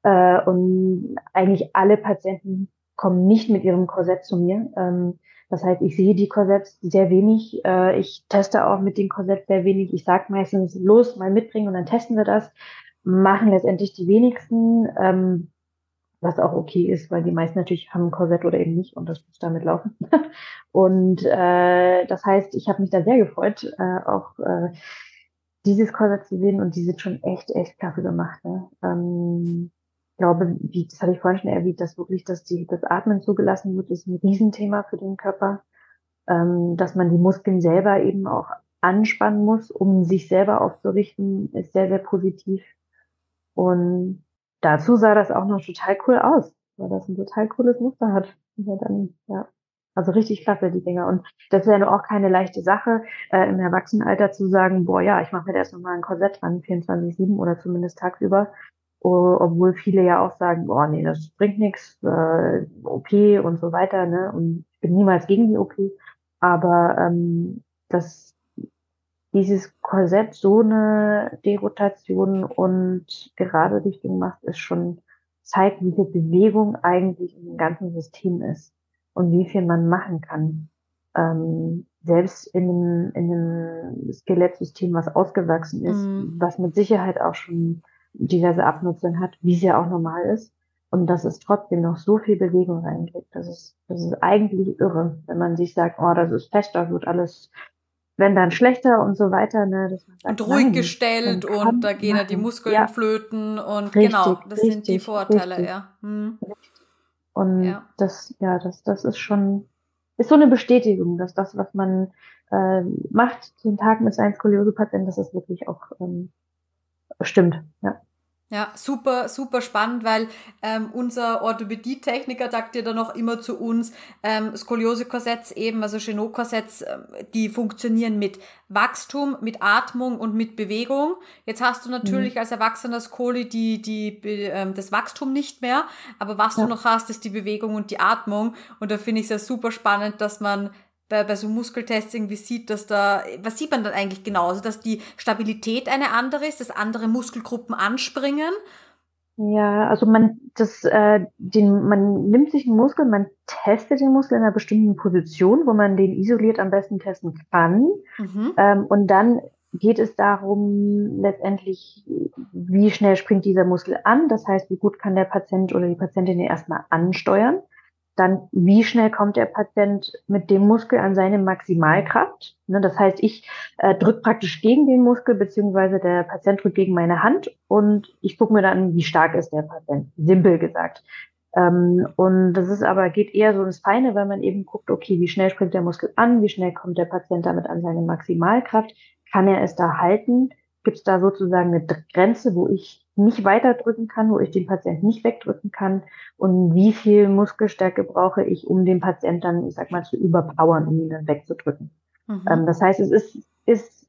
Äh, und eigentlich alle Patienten kommen nicht mit ihrem Korsett zu mir. Ähm, das heißt, ich sehe die Korsetts sehr wenig. Äh, ich teste auch mit dem Korsett sehr wenig. Ich sage meistens, los, mal mitbringen und dann testen wir das. Machen letztendlich die wenigsten. Ähm, was auch okay ist, weil die meisten natürlich haben ein Korsett oder eben nicht und das muss damit laufen. (laughs) und äh, das heißt, ich habe mich da sehr gefreut, äh, auch äh, dieses Korsett zu sehen und die sind schon echt, echt klasse gemacht. Ne? Ähm, ich glaube, wie, das hatte ich vorhin schon erwähnt, dass wirklich, dass die, das Atmen zugelassen wird, ist ein Riesenthema für den Körper. Ähm, dass man die Muskeln selber eben auch anspannen muss, um sich selber aufzurichten, ist sehr, sehr positiv. Und dazu sah das auch noch total cool aus, weil das ein total cooles Muster hat. Ja, dann, ja. Also richtig klasse, die Dinger. Und das nur auch keine leichte Sache, äh, im Erwachsenenalter zu sagen, boah, ja, ich mache mir da erst nochmal ein Korsett dran, 24-7 oder zumindest tagsüber. obwohl viele ja auch sagen, boah, nee, das bringt nichts, äh, OP und so weiter, ne? Und ich bin niemals gegen die OP. Aber ähm, das dieses Korsett so eine Derotation und gerade Richtung macht, ist schon zeigt, wie viel Bewegung eigentlich im ganzen System ist und wie viel man machen kann. Ähm, selbst in einem, in einem Skelettsystem, was ausgewachsen ist, mm. was mit Sicherheit auch schon diverse Abnutzungen hat, wie es ja auch normal ist. Und dass es trotzdem noch so viel Bewegung reinkriegt. Das ist, das ist eigentlich irre, wenn man sich sagt, oh, das ist fest, da wird alles wenn dann schlechter und so weiter. Ne, dass man sagt, und ruhig nein, gestellt und da gehen ja die Muskeln ja. flöten und richtig, genau, das richtig, sind die Vorteile, richtig. ja. Hm. Und ja. das, ja, das, das ist schon, ist so eine Bestätigung, dass das, was man äh, macht, den Tag mit seinen Skoliose-Patienten, dass das wirklich auch ähm, stimmt, ja. Ja, super, super spannend, weil ähm, unser Orthopädie-Techniker sagt ja dann noch immer zu uns, ähm, Skoliose-Korsetts eben, also Chenot-Korsetts, äh, die funktionieren mit Wachstum, mit Atmung und mit Bewegung. Jetzt hast du natürlich mhm. als erwachsener Skoli die, die, ähm, das Wachstum nicht mehr, aber was ja. du noch hast, ist die Bewegung und die Atmung. Und da finde ich es ja super spannend, dass man bei, bei so Muskeltests irgendwie sieht, dass da, was sieht man dann eigentlich genau? Also, dass die Stabilität eine andere ist, dass andere Muskelgruppen anspringen? Ja, also man, das, äh, den, man nimmt sich einen Muskel, man testet den Muskel in einer bestimmten Position, wo man den isoliert am besten testen kann. Mhm. Ähm, und dann geht es darum, letztendlich, wie schnell springt dieser Muskel an. Das heißt, wie gut kann der Patient oder die Patientin den erstmal ansteuern. Dann, wie schnell kommt der Patient mit dem Muskel an seine Maximalkraft? Ne, das heißt, ich äh, drücke praktisch gegen den Muskel, beziehungsweise der Patient drückt gegen meine Hand und ich gucke mir dann, wie stark ist der Patient, simpel gesagt. Ähm, und das ist aber, geht eher so ins Feine, weil man eben guckt, okay, wie schnell springt der Muskel an, wie schnell kommt der Patient damit an seine Maximalkraft, kann er es da halten? Gibt es da sozusagen eine Grenze, wo ich nicht weiterdrücken kann, wo ich den Patienten nicht wegdrücken kann und wie viel Muskelstärke brauche ich, um den Patienten dann, ich sag mal, zu überpowern, um ihn dann wegzudrücken. Mhm. Ähm, das heißt, es ist, ist,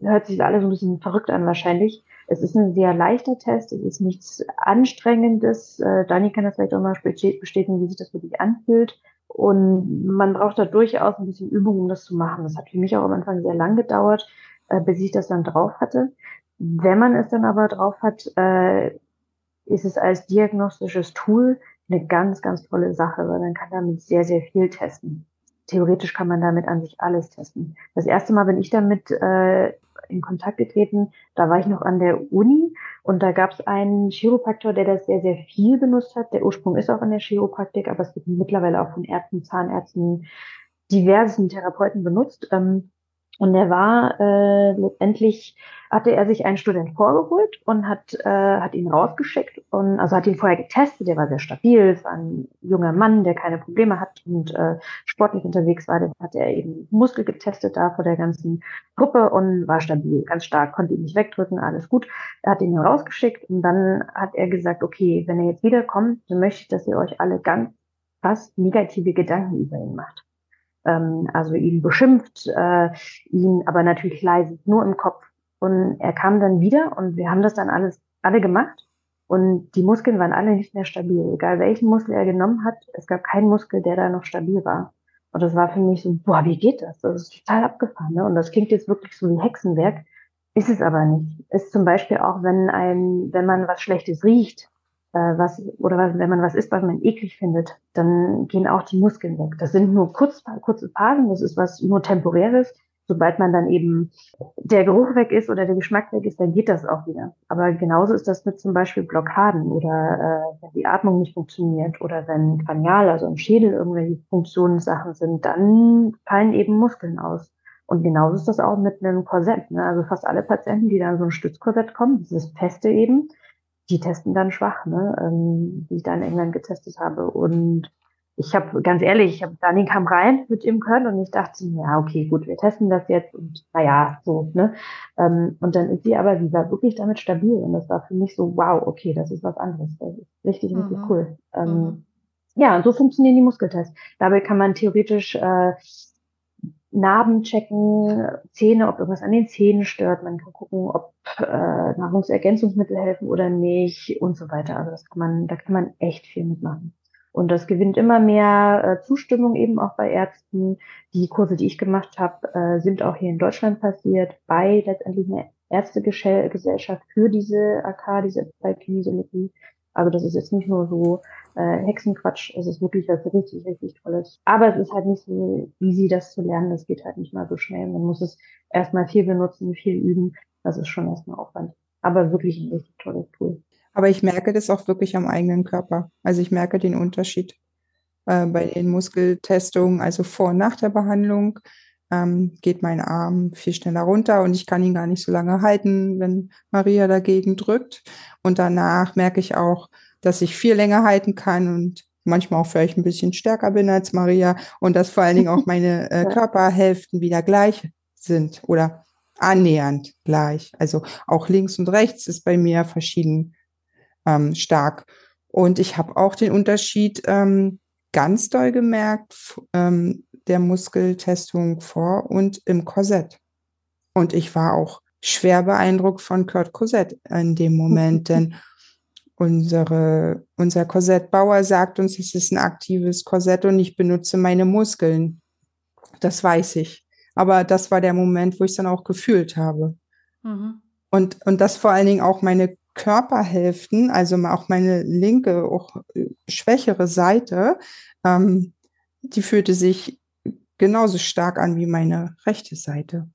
hört sich alles ein bisschen verrückt an wahrscheinlich. Es ist ein sehr leichter Test, es ist nichts Anstrengendes. Äh, Dani kann das vielleicht auch mal bestätigen, wie sich das wirklich anfühlt. Und man braucht da durchaus ein bisschen Übung, um das zu machen. Das hat für mich auch am Anfang sehr lang gedauert, äh, bis ich das dann drauf hatte. Wenn man es dann aber drauf hat, äh, ist es als diagnostisches Tool eine ganz, ganz tolle Sache, weil man kann damit sehr, sehr viel testen. Theoretisch kann man damit an sich alles testen. Das erste Mal bin ich damit äh, in Kontakt getreten, da war ich noch an der Uni und da gab es einen Chiropraktor, der das sehr, sehr viel benutzt hat. Der Ursprung ist auch in der Chiropraktik, aber es wird mittlerweile auch von Ärzten, Zahnärzten, diversen Therapeuten benutzt. Ähm, Und er war äh, letztendlich hatte er sich einen Student vorgeholt und hat, äh, hat ihn rausgeschickt und also hat ihn vorher getestet, der war sehr stabil, es war ein junger Mann, der keine Probleme hat und äh, sportlich unterwegs war, dann hat er eben Muskel getestet da vor der ganzen Gruppe und war stabil, ganz stark, konnte ihn nicht wegdrücken, alles gut. Er hat ihn rausgeschickt und dann hat er gesagt, okay, wenn er jetzt wiederkommt, dann möchte ich, dass ihr euch alle ganz fast negative Gedanken über ihn macht ähm, also ihn beschimpft, äh, ihn aber natürlich leise, nur im Kopf und er kam dann wieder und wir haben das dann alles alle gemacht. Und die Muskeln waren alle nicht mehr stabil. Egal welchen Muskel er genommen hat, es gab keinen Muskel, der da noch stabil war. Und das war für mich so, boah, wie geht das? Das ist total abgefahren. Ne? Und das klingt jetzt wirklich so wie Hexenwerk, ist es aber nicht. Ist zum Beispiel auch, wenn ein, wenn man was Schlechtes riecht, was, oder wenn man was isst, was man eklig findet, dann gehen auch die Muskeln weg. Das sind nur kurz, kurze Phasen, das ist was nur temporäres sobald man dann eben der Geruch weg ist oder der Geschmack weg ist, dann geht das auch wieder. Aber genauso ist das mit zum Beispiel Blockaden oder äh, wenn die Atmung nicht funktioniert oder wenn Kranial, also im Schädel irgendwelche Funktionssachen sind, dann fallen eben Muskeln aus. Und genauso ist das auch mit einem Korsett. Ne? Also fast alle Patienten, die dann so ein Stützkorsett kommen, dieses Feste eben, die testen dann schwach, ne? ähm, die ich da in England getestet habe. Und ich habe ganz ehrlich, ich habe Dani kam rein mit ihm können und ich dachte, ja, okay, gut, wir testen das jetzt und naja, so, ne? Ähm, und dann ist sie aber, sie war wirklich damit stabil und das war für mich so, wow, okay, das ist was anderes. Das ist richtig, mhm. richtig cool. Ähm, mhm. Ja, und so funktionieren die Muskeltests. Dabei kann man theoretisch äh, Narben checken, Zähne, ob irgendwas an den Zähnen stört. Man kann gucken, ob äh, Nahrungsergänzungsmittel helfen oder nicht und so weiter. Also das kann man, da kann man echt viel mitmachen. Und das gewinnt immer mehr äh, Zustimmung eben auch bei Ärzten. Die Kurse, die ich gemacht habe, äh, sind auch hier in Deutschland passiert, bei letztendlich einer Ärztegesellschaft für diese AK, diese Kinesiologie. Also das ist jetzt nicht nur so äh, Hexenquatsch, es ist wirklich was richtig, richtig Tolles. Aber es ist halt nicht so easy, das zu lernen. Das geht halt nicht mal so schnell. Man muss es erstmal viel benutzen, viel üben. Das ist schon erstmal Aufwand. Aber wirklich ein richtig tolles Tool. Aber ich merke das auch wirklich am eigenen Körper. Also ich merke den Unterschied äh, bei den Muskeltestungen, also vor und nach der Behandlung. Ähm, geht mein Arm viel schneller runter und ich kann ihn gar nicht so lange halten, wenn Maria dagegen drückt. Und danach merke ich auch, dass ich viel länger halten kann und manchmal auch vielleicht ein bisschen stärker bin als Maria und dass vor allen Dingen auch (laughs) meine äh, Körperhälften wieder gleich sind oder annähernd gleich. Also auch links und rechts ist bei mir verschieden ähm, stark. Und ich habe auch den Unterschied ähm, ganz doll gemerkt ähm, der Muskeltestung vor und im Korsett. Und ich war auch schwer beeindruckt von Kurt Korsett in dem Moment, (laughs) denn unsere, unser Korsettbauer sagt uns, es ist ein aktives Korsett und ich benutze meine Muskeln. Das weiß ich. Aber das war der Moment, wo ich es dann auch gefühlt habe. Mhm. Und, und das vor allen Dingen auch meine Körperhälften, also auch meine linke, auch äh, schwächere Seite, ähm, die fühlte sich genauso stark an wie meine rechte Seite.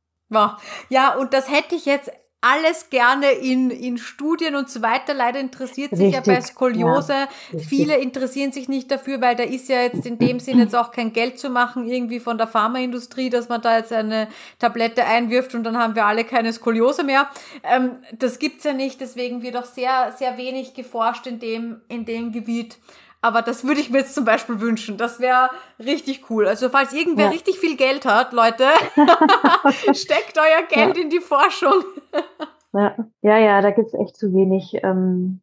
Ja, und das hätte ich jetzt alles gerne in, in Studien und so weiter. Leider interessiert sich Richtig, ja bei Skoliose. Ja, Viele interessieren sich nicht dafür, weil da ist ja jetzt in dem Sinn jetzt auch kein Geld zu machen, irgendwie von der Pharmaindustrie, dass man da jetzt eine Tablette einwirft und dann haben wir alle keine Skoliose mehr. Ähm, das gibt's ja nicht, deswegen wird auch sehr, sehr wenig geforscht in dem, in dem Gebiet. Aber das würde ich mir jetzt zum Beispiel wünschen. Das wäre richtig cool. Also falls irgendwer ja. richtig viel Geld hat, Leute, (laughs) steckt euer Geld ja. in die Forschung. ja. ja, ja, da gibt's echt zu wenig. Ähm,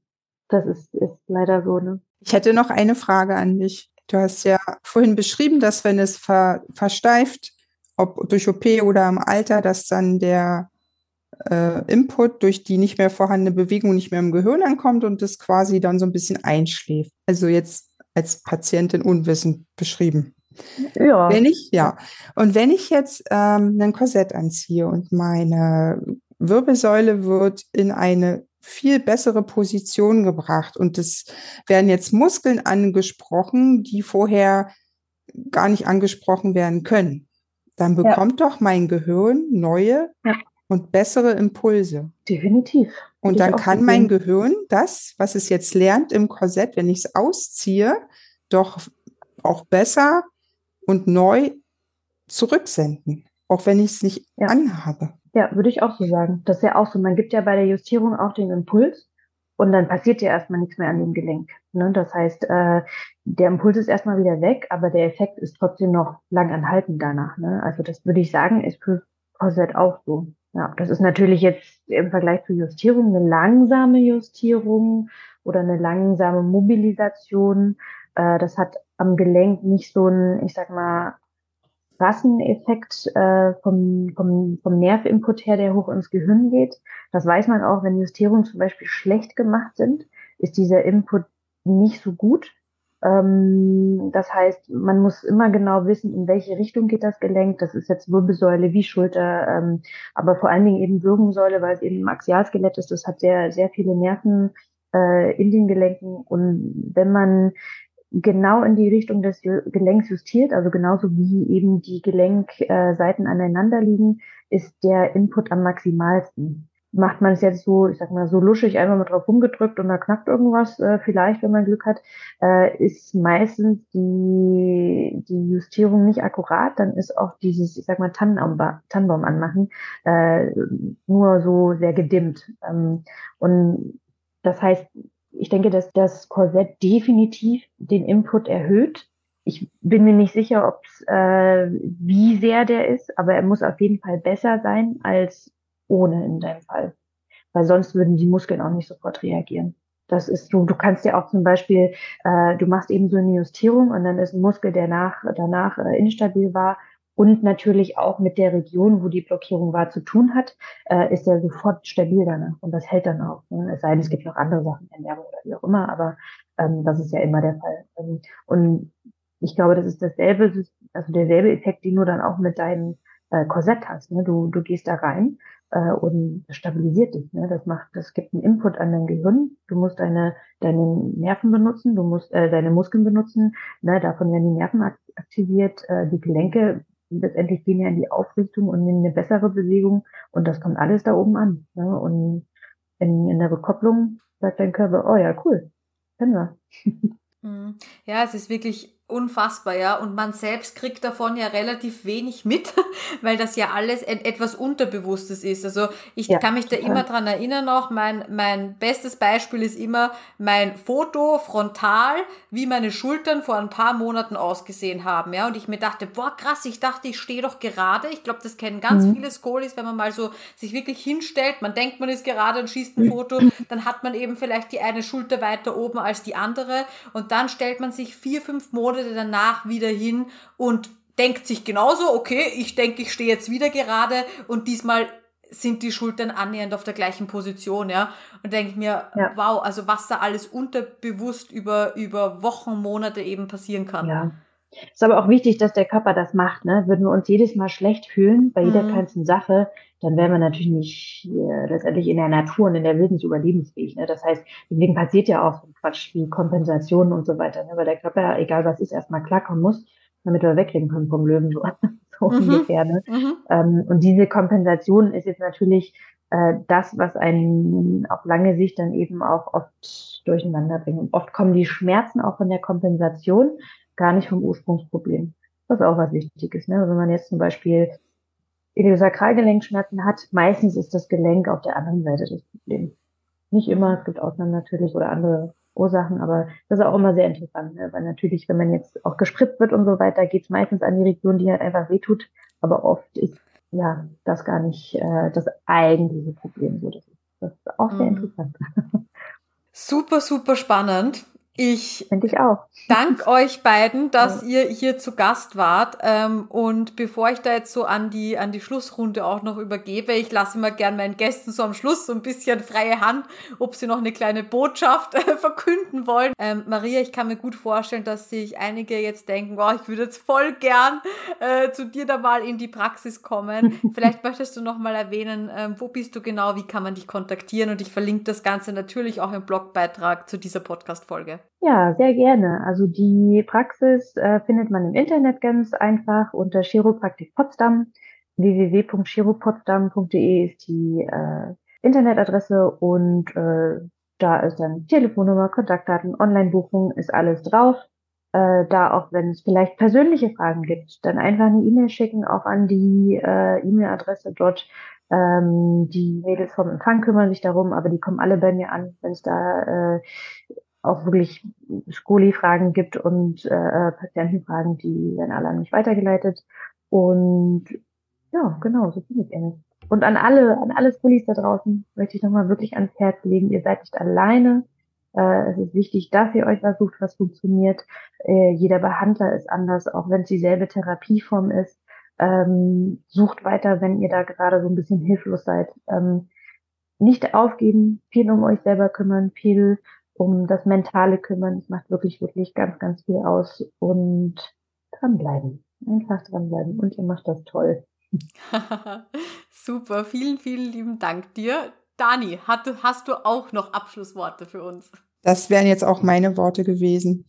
das ist, ist leider so. Ne? Ich hätte noch eine Frage an dich. Du hast ja vorhin beschrieben, dass wenn es ver, versteift, ob durch OP oder im Alter, dass dann der äh, Input durch die nicht mehr vorhandene Bewegung nicht mehr im Gehirn ankommt und das quasi dann so ein bisschen einschläft. Also jetzt als Patientin unwissend beschrieben. Ja. Wenn ich, ja. Und wenn ich jetzt ähm, ein Korsett anziehe und meine Wirbelsäule wird in eine viel bessere Position gebracht und es werden jetzt Muskeln angesprochen, die vorher gar nicht angesprochen werden können, dann bekommt ja. doch mein Gehirn neue ja und bessere Impulse. Definitiv. Und dann kann mein Gehirn das, was es jetzt lernt im Korsett, wenn ich es ausziehe, doch auch besser und neu zurücksenden. auch wenn ich es nicht ja. anhabe. Ja, würde ich auch so sagen. Das ist ja auch so. Man gibt ja bei der Justierung auch den Impuls und dann passiert ja erstmal nichts mehr an dem Gelenk. Ne? Das heißt, äh, der Impuls ist erstmal wieder weg, aber der Effekt ist trotzdem noch lang anhaltend danach. Ne? Also das würde ich sagen, ist für Korsett auch so. Ja, das ist natürlich jetzt im Vergleich zur Justierung eine langsame Justierung oder eine langsame Mobilisation. Äh, das hat am Gelenk nicht so einen, ich sag mal, Rasseneffekt äh, vom, vom, vom Nervinput her, der hoch ins Gehirn geht. Das weiß man auch, wenn Justierungen zum Beispiel schlecht gemacht sind, ist dieser Input nicht so gut. Ähm, das heißt, man muss immer genau wissen, in welche Richtung geht das Gelenk. Das ist jetzt Wirbelsäule wie Schulter, ähm, aber vor allen Dingen eben Wirbelsäule, weil es eben ein Axialskelett ist. Das hat sehr, sehr viele Nerven äh, in den Gelenken. Und wenn man genau in die Richtung des Gelenks justiert, also genauso wie eben die Gelenkseiten äh, aneinander liegen, ist der Input am maximalsten. Macht man es jetzt so, ich sag mal, so luschig einmal mit drauf rumgedrückt und da knackt irgendwas, äh, vielleicht, wenn man Glück hat, äh, ist meistens die, die Justierung nicht akkurat, dann ist auch dieses, ich sag mal, Tannenbaum, anmachen, äh, nur so sehr gedimmt. Ähm, und das heißt, ich denke, dass das Korsett definitiv den Input erhöht. Ich bin mir nicht sicher, ob äh, wie sehr der ist, aber er muss auf jeden Fall besser sein als ohne in deinem Fall. Weil sonst würden die Muskeln auch nicht sofort reagieren. Das ist so, du kannst ja auch zum Beispiel, äh, du machst eben so eine Justierung und dann ist ein Muskel, der nach, danach äh, instabil war, und natürlich auch mit der Region, wo die Blockierung war, zu tun hat, äh, ist er sofort stabil danach und das hält dann auch. Ne? Es sei denn, es gibt noch andere Sachen, Ernährung oder wie auch immer, aber ähm, das ist ja immer der Fall. Ähm, und ich glaube, das ist dasselbe, also derselbe Effekt, den du dann auch mit deinem äh, Korsett hast. Ne? Du, du gehst da rein äh, und stabilisiert dich. Ne? Das macht, das gibt einen Input an dein Gehirn. Du musst deine deine Nerven benutzen, du musst äh, deine Muskeln benutzen. Ne? Davon werden die Nerven aktiviert, äh, die Gelenke letztendlich gehen ja in die Aufrichtung und in eine bessere Bewegung und das kommt alles da oben an. Ne? Und in, in der Rückkopplung sagt dein Körper, oh ja, cool, kennen wir. (laughs) Mhm. Ja, es ist wirklich unfassbar, ja. Und man selbst kriegt davon ja relativ wenig mit, (laughs) weil das ja alles etwas Unterbewusstes ist. Also ich ja, kann mich da immer dran erinnern noch, mein, mein bestes Beispiel ist immer mein Foto frontal, wie meine Schultern vor ein paar Monaten ausgesehen haben, ja. Und ich mir dachte, boah, krass, ich dachte, ich stehe doch gerade. Ich glaube, das kennen ganz mhm. viele Skolis, wenn man mal so sich wirklich hinstellt, man denkt, man ist gerade und schießt ein Foto, dann hat man eben vielleicht die eine Schulter weiter oben als die andere und dann stellt man sich vier, fünf Monate Monate danach wieder hin und denkt sich genauso, okay, ich denke, ich stehe jetzt wieder gerade und diesmal sind die Schultern annähernd auf der gleichen Position, ja. Und denke mir, ja. wow, also was da alles unterbewusst über, über Wochen, Monate eben passieren kann. Ja. Ist aber auch wichtig, dass der Körper das macht, ne? Würden wir uns jedes Mal schlecht fühlen bei jeder mhm. kleinsten Sache, dann wären wir natürlich nicht äh, letztendlich in der Natur und in der Wildnis überlebensfähig. Ne? Das heißt, deswegen passiert ja auch so Quatsch wie Kompensationen und so weiter, ne? weil der Körper, egal was ist, erstmal klarkommen muss, damit wir wegreden können vom Löwen, so, (laughs) so mhm. ungefähr. Ne? Mhm. Ähm, und diese Kompensation ist jetzt natürlich äh, das, was einen auf lange Sicht dann eben auch oft durcheinander bringt. Und oft kommen die Schmerzen auch von der Kompensation, gar nicht vom Ursprungsproblem. Was auch was Wichtiges. Ne? Wenn man jetzt zum Beispiel Iliosakralgelenkschmerzen hat, meistens ist das Gelenk auf der anderen Seite das Problem. Nicht immer, es gibt Ausnahmen natürlich oder andere Ursachen, aber das ist auch immer sehr interessant, ne? weil natürlich, wenn man jetzt auch gespritzt wird und so weiter, geht es meistens an die Region, die halt einfach wehtut, aber oft ist ja das gar nicht äh, das eigentliche Problem. So, das ist, das ist auch sehr mhm. interessant. (laughs) Super, super spannend. Ich, Finde ich auch. danke (laughs) euch beiden, dass ja. ihr hier zu Gast wart. Ähm, und bevor ich da jetzt so an die, an die Schlussrunde auch noch übergebe, ich lasse immer gern meinen Gästen so am Schluss so ein bisschen freie Hand, ob sie noch eine kleine Botschaft äh, (laughs) verkünden wollen. Ähm, Maria, ich kann mir gut vorstellen, dass sich einige jetzt denken, wow, ich würde jetzt voll gern äh, zu dir da mal in die Praxis kommen. (laughs) Vielleicht möchtest du noch mal erwähnen, ähm, wo bist du genau, wie kann man dich kontaktieren? Und ich verlinke das Ganze natürlich auch im Blogbeitrag zu dieser Podcast-Folge. Ja, sehr gerne. Also die Praxis äh, findet man im Internet ganz einfach unter Chiropraktik Potsdam. www.chiropotsdam.de ist die äh, Internetadresse und äh, da ist dann Telefonnummer, Kontaktdaten, Online-Buchung, ist alles drauf. äh, da auch, wenn es vielleicht persönliche Fragen gibt, dann einfach eine E-Mail schicken, auch an die äh, E-Mail-Adresse dort. Ähm, die Mädels vom Empfang kümmern sich darum, aber die kommen alle bei mir an, wenn es da äh, auch wirklich Skoli-Fragen gibt und äh, Patientenfragen, die werden alle an mich weitergeleitet. Und ja, genau, so bin ich eigentlich. Und an alle, an alle Skolis da draußen möchte ich nochmal wirklich ans Herz legen, ihr seid nicht alleine. Äh, es ist wichtig, dass ihr euch was sucht, was funktioniert. Äh, jeder Behandler ist anders, auch wenn es dieselbe Therapieform ist. Ähm, sucht weiter, wenn ihr da gerade so ein bisschen hilflos seid. Ähm, nicht aufgeben, viel um euch selber kümmern, viel um das Mentale kümmern. Es macht wirklich, wirklich ganz, ganz viel aus und dranbleiben. Einfach dranbleiben. Und ihr macht das toll. (laughs) Super, vielen, vielen lieben Dank dir. Dani, hast du auch noch Abschlussworte für uns? Das wären jetzt auch meine Worte gewesen.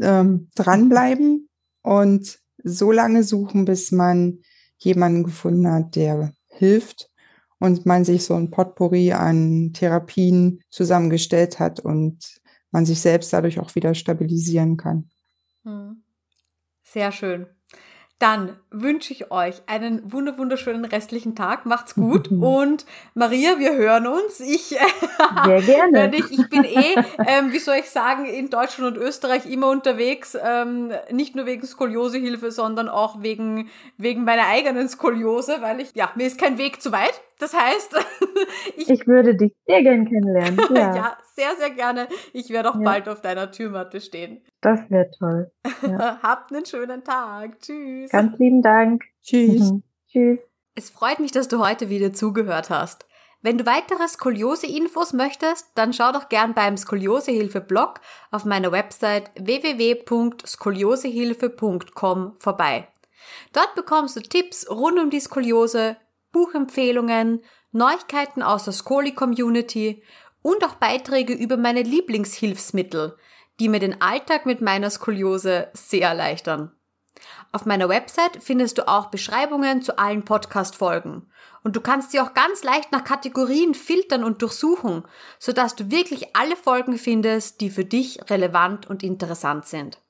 Ähm, dranbleiben und so lange suchen, bis man jemanden gefunden hat, der hilft und man sich so ein Potpourri an Therapien zusammengestellt hat und man sich selbst dadurch auch wieder stabilisieren kann. Hm. Sehr schön. Dann wünsche ich euch einen wunderschönen restlichen Tag. Macht's gut. (laughs) Und Maria, wir hören uns. Ich, (laughs) Sehr gerne. ich, ich bin eh, ähm, wie soll ich sagen, in Deutschland und Österreich immer unterwegs. Ähm, nicht nur wegen Skoliosehilfe, sondern auch wegen, wegen meiner eigenen Skoliose, weil ich, ja, mir ist kein Weg zu weit. Das heißt, (laughs) ich, ich würde dich sehr gern kennenlernen. (laughs) Ja, ja sehr, sehr gerne. Ich werde auch ja. bald auf deiner Türmatte stehen. Das wäre toll. Ja. (laughs) Habt einen schönen Tag. Tschüss. Ganz lieben Dank. Tschüss. Mhm. Tschüss. Es freut mich, dass du heute wieder zugehört hast. Wenn du weitere Skoliose-Infos möchtest, dann schau doch gern beim Skoliosehilfe-Blog auf meiner Website www.skoliosehilfe.com vorbei. Dort bekommst du Tipps rund um die Skoliose, Buchempfehlungen, Neuigkeiten aus der Skoli-Community und auch Beiträge über meine Lieblingshilfsmittel, die mir den Alltag mit meiner Skoliose sehr erleichtern. Auf meiner Website findest du auch Beschreibungen zu allen Podcast-Folgen. Und du kannst sie auch ganz leicht nach Kategorien filtern und durchsuchen, sodass du wirklich alle Folgen findest, die für dich relevant und interessant sind.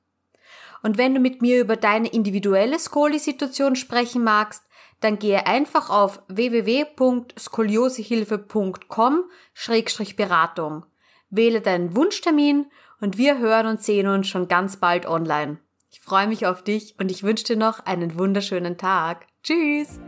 Und wenn du mit mir über deine individuelle Skoli-Situation sprechen magst, dann gehe einfach auf www.skoliosehilfe.com-beratung. Wähle deinen Wunschtermin und wir hören und sehen uns schon ganz bald online. Ich freue mich auf dich und ich wünsche dir noch einen wunderschönen Tag. Tschüss!